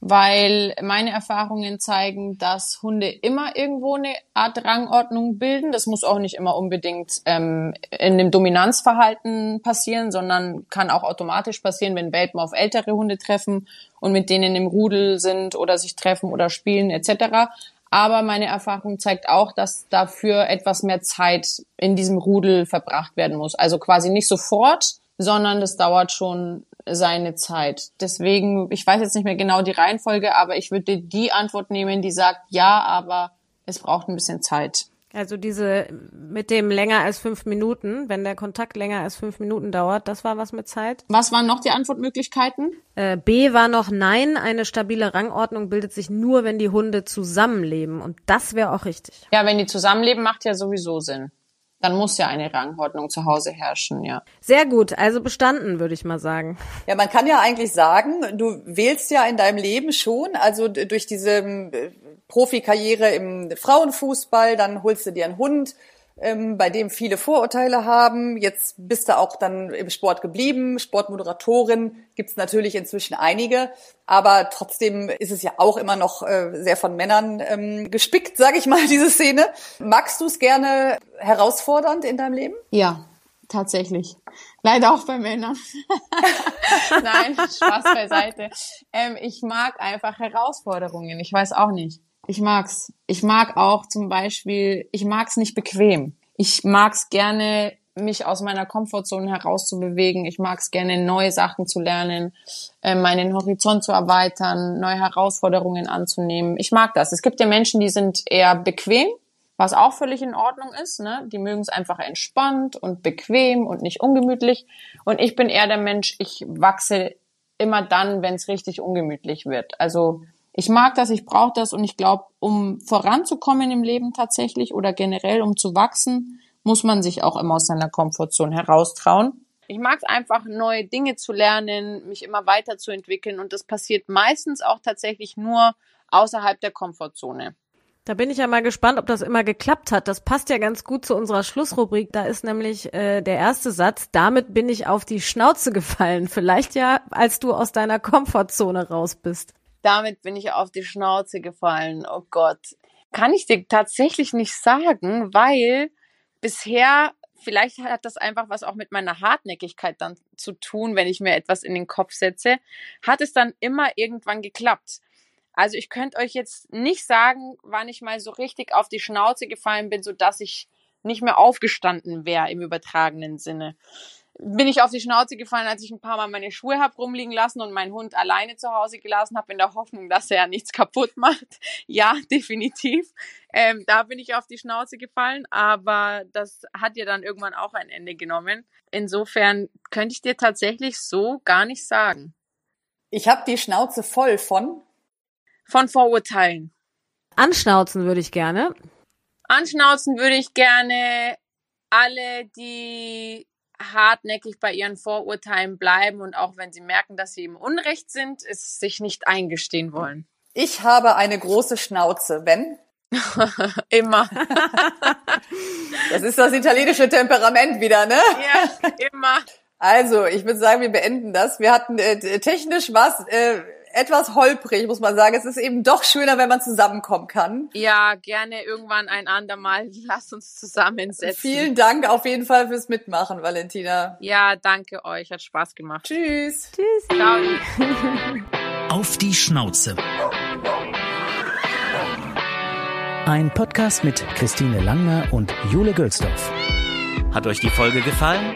weil meine Erfahrungen zeigen, dass Hunde immer irgendwo eine Art Rangordnung bilden. Das muss auch nicht immer unbedingt ähm, in dem Dominanzverhalten passieren, sondern kann auch automatisch passieren, wenn Welpen auf ältere Hunde treffen und mit denen im Rudel sind oder sich treffen oder spielen etc. Aber meine Erfahrung zeigt auch, dass dafür etwas mehr Zeit in diesem Rudel verbracht werden muss. Also quasi nicht sofort, sondern das dauert schon seine Zeit. Deswegen, ich weiß jetzt nicht mehr genau die Reihenfolge, aber ich würde die Antwort nehmen, die sagt, ja, aber es braucht ein bisschen Zeit. Also diese mit dem länger als fünf Minuten, wenn der Kontakt länger als fünf Minuten dauert, das war was mit Zeit. Was waren noch die Antwortmöglichkeiten? Äh, B war noch nein, eine stabile Rangordnung bildet sich nur, wenn die Hunde zusammenleben. Und das wäre auch richtig. Ja, wenn die zusammenleben, macht ja sowieso Sinn dann muss ja eine Rangordnung zu Hause herrschen, ja. Sehr gut, also bestanden, würde ich mal sagen. Ja, man kann ja eigentlich sagen, du wählst ja in deinem Leben schon, also durch diese äh, Profikarriere im Frauenfußball, dann holst du dir einen Hund, ähm, bei dem viele Vorurteile haben. Jetzt bist du auch dann im Sport geblieben. Sportmoderatorin gibt's natürlich inzwischen einige, aber trotzdem ist es ja auch immer noch äh, sehr von Männern ähm, gespickt, <laughs> sage ich mal, diese Szene. Magst du es gerne herausfordernd in deinem Leben? Ja, tatsächlich. Leider auch bei Männern. <laughs> Nein, Spaß beiseite. Ähm, ich mag einfach Herausforderungen. Ich weiß auch nicht. Ich mag's. Ich mag auch zum Beispiel, ich mag's nicht bequem. Ich mag's gerne, mich aus meiner Komfortzone herauszubewegen. Ich mag's gerne, neue Sachen zu lernen, äh, meinen Horizont zu erweitern, neue Herausforderungen anzunehmen. Ich mag das. Es gibt ja Menschen, die sind eher bequem, was auch völlig in Ordnung ist. Ne? Die mögen es einfach entspannt und bequem und nicht ungemütlich. Und ich bin eher der Mensch, ich wachse immer dann, wenn es richtig ungemütlich wird. Also ich mag das, ich brauche das und ich glaube, um voranzukommen im Leben tatsächlich oder generell um zu wachsen, muss man sich auch immer aus seiner Komfortzone heraustrauen. Ich mag es einfach, neue Dinge zu lernen, mich immer weiterzuentwickeln und das passiert meistens auch tatsächlich nur außerhalb der Komfortzone. Da bin ich ja mal gespannt, ob das immer geklappt hat. Das passt ja ganz gut zu unserer Schlussrubrik. Da ist nämlich äh, der erste Satz, damit bin ich auf die Schnauze gefallen. <laughs> Vielleicht ja, als du aus deiner Komfortzone raus bist. Damit bin ich auf die Schnauze gefallen. Oh Gott. Kann ich dir tatsächlich nicht sagen, weil bisher, vielleicht hat das einfach was auch mit meiner Hartnäckigkeit dann zu tun, wenn ich mir etwas in den Kopf setze, hat es dann immer irgendwann geklappt. Also ich könnte euch jetzt nicht sagen, wann ich mal so richtig auf die Schnauze gefallen bin, so dass ich nicht mehr aufgestanden wäre im übertragenen Sinne. Bin ich auf die Schnauze gefallen, als ich ein paar Mal meine Schuhe hab rumliegen lassen und meinen Hund alleine zu Hause gelassen habe, in der Hoffnung, dass er nichts kaputt <laughs> macht. Ja, definitiv. Ähm, da bin ich auf die Schnauze gefallen, aber das hat ja dann irgendwann auch ein Ende genommen. Insofern könnte ich dir tatsächlich so gar nicht sagen. Ich habe die Schnauze voll von von Vorurteilen. Anschnauzen würde ich gerne. Anschnauzen würde ich gerne alle, die hartnäckig bei ihren Vorurteilen bleiben und auch wenn sie merken, dass sie im Unrecht sind, es sich nicht eingestehen wollen. Ich habe eine große Schnauze, wenn? <laughs> immer. <laughs> das ist das italienische Temperament wieder, ne? Ja, immer. Also, ich würde sagen, wir beenden das. Wir hatten äh, technisch was äh, etwas holprig, muss man sagen. Es ist eben doch schöner, wenn man zusammenkommen kann. Ja, gerne irgendwann ein andermal. <laughs> Lass uns zusammensetzen. Vielen Dank auf jeden Fall fürs Mitmachen, Valentina. Ja, danke euch. Hat Spaß gemacht. Tschüss. Tschüss. Ciao. <laughs> Auf die Schnauze. Ein Podcast mit Christine Langner und Jule Gölsdorf. Hat euch die Folge gefallen?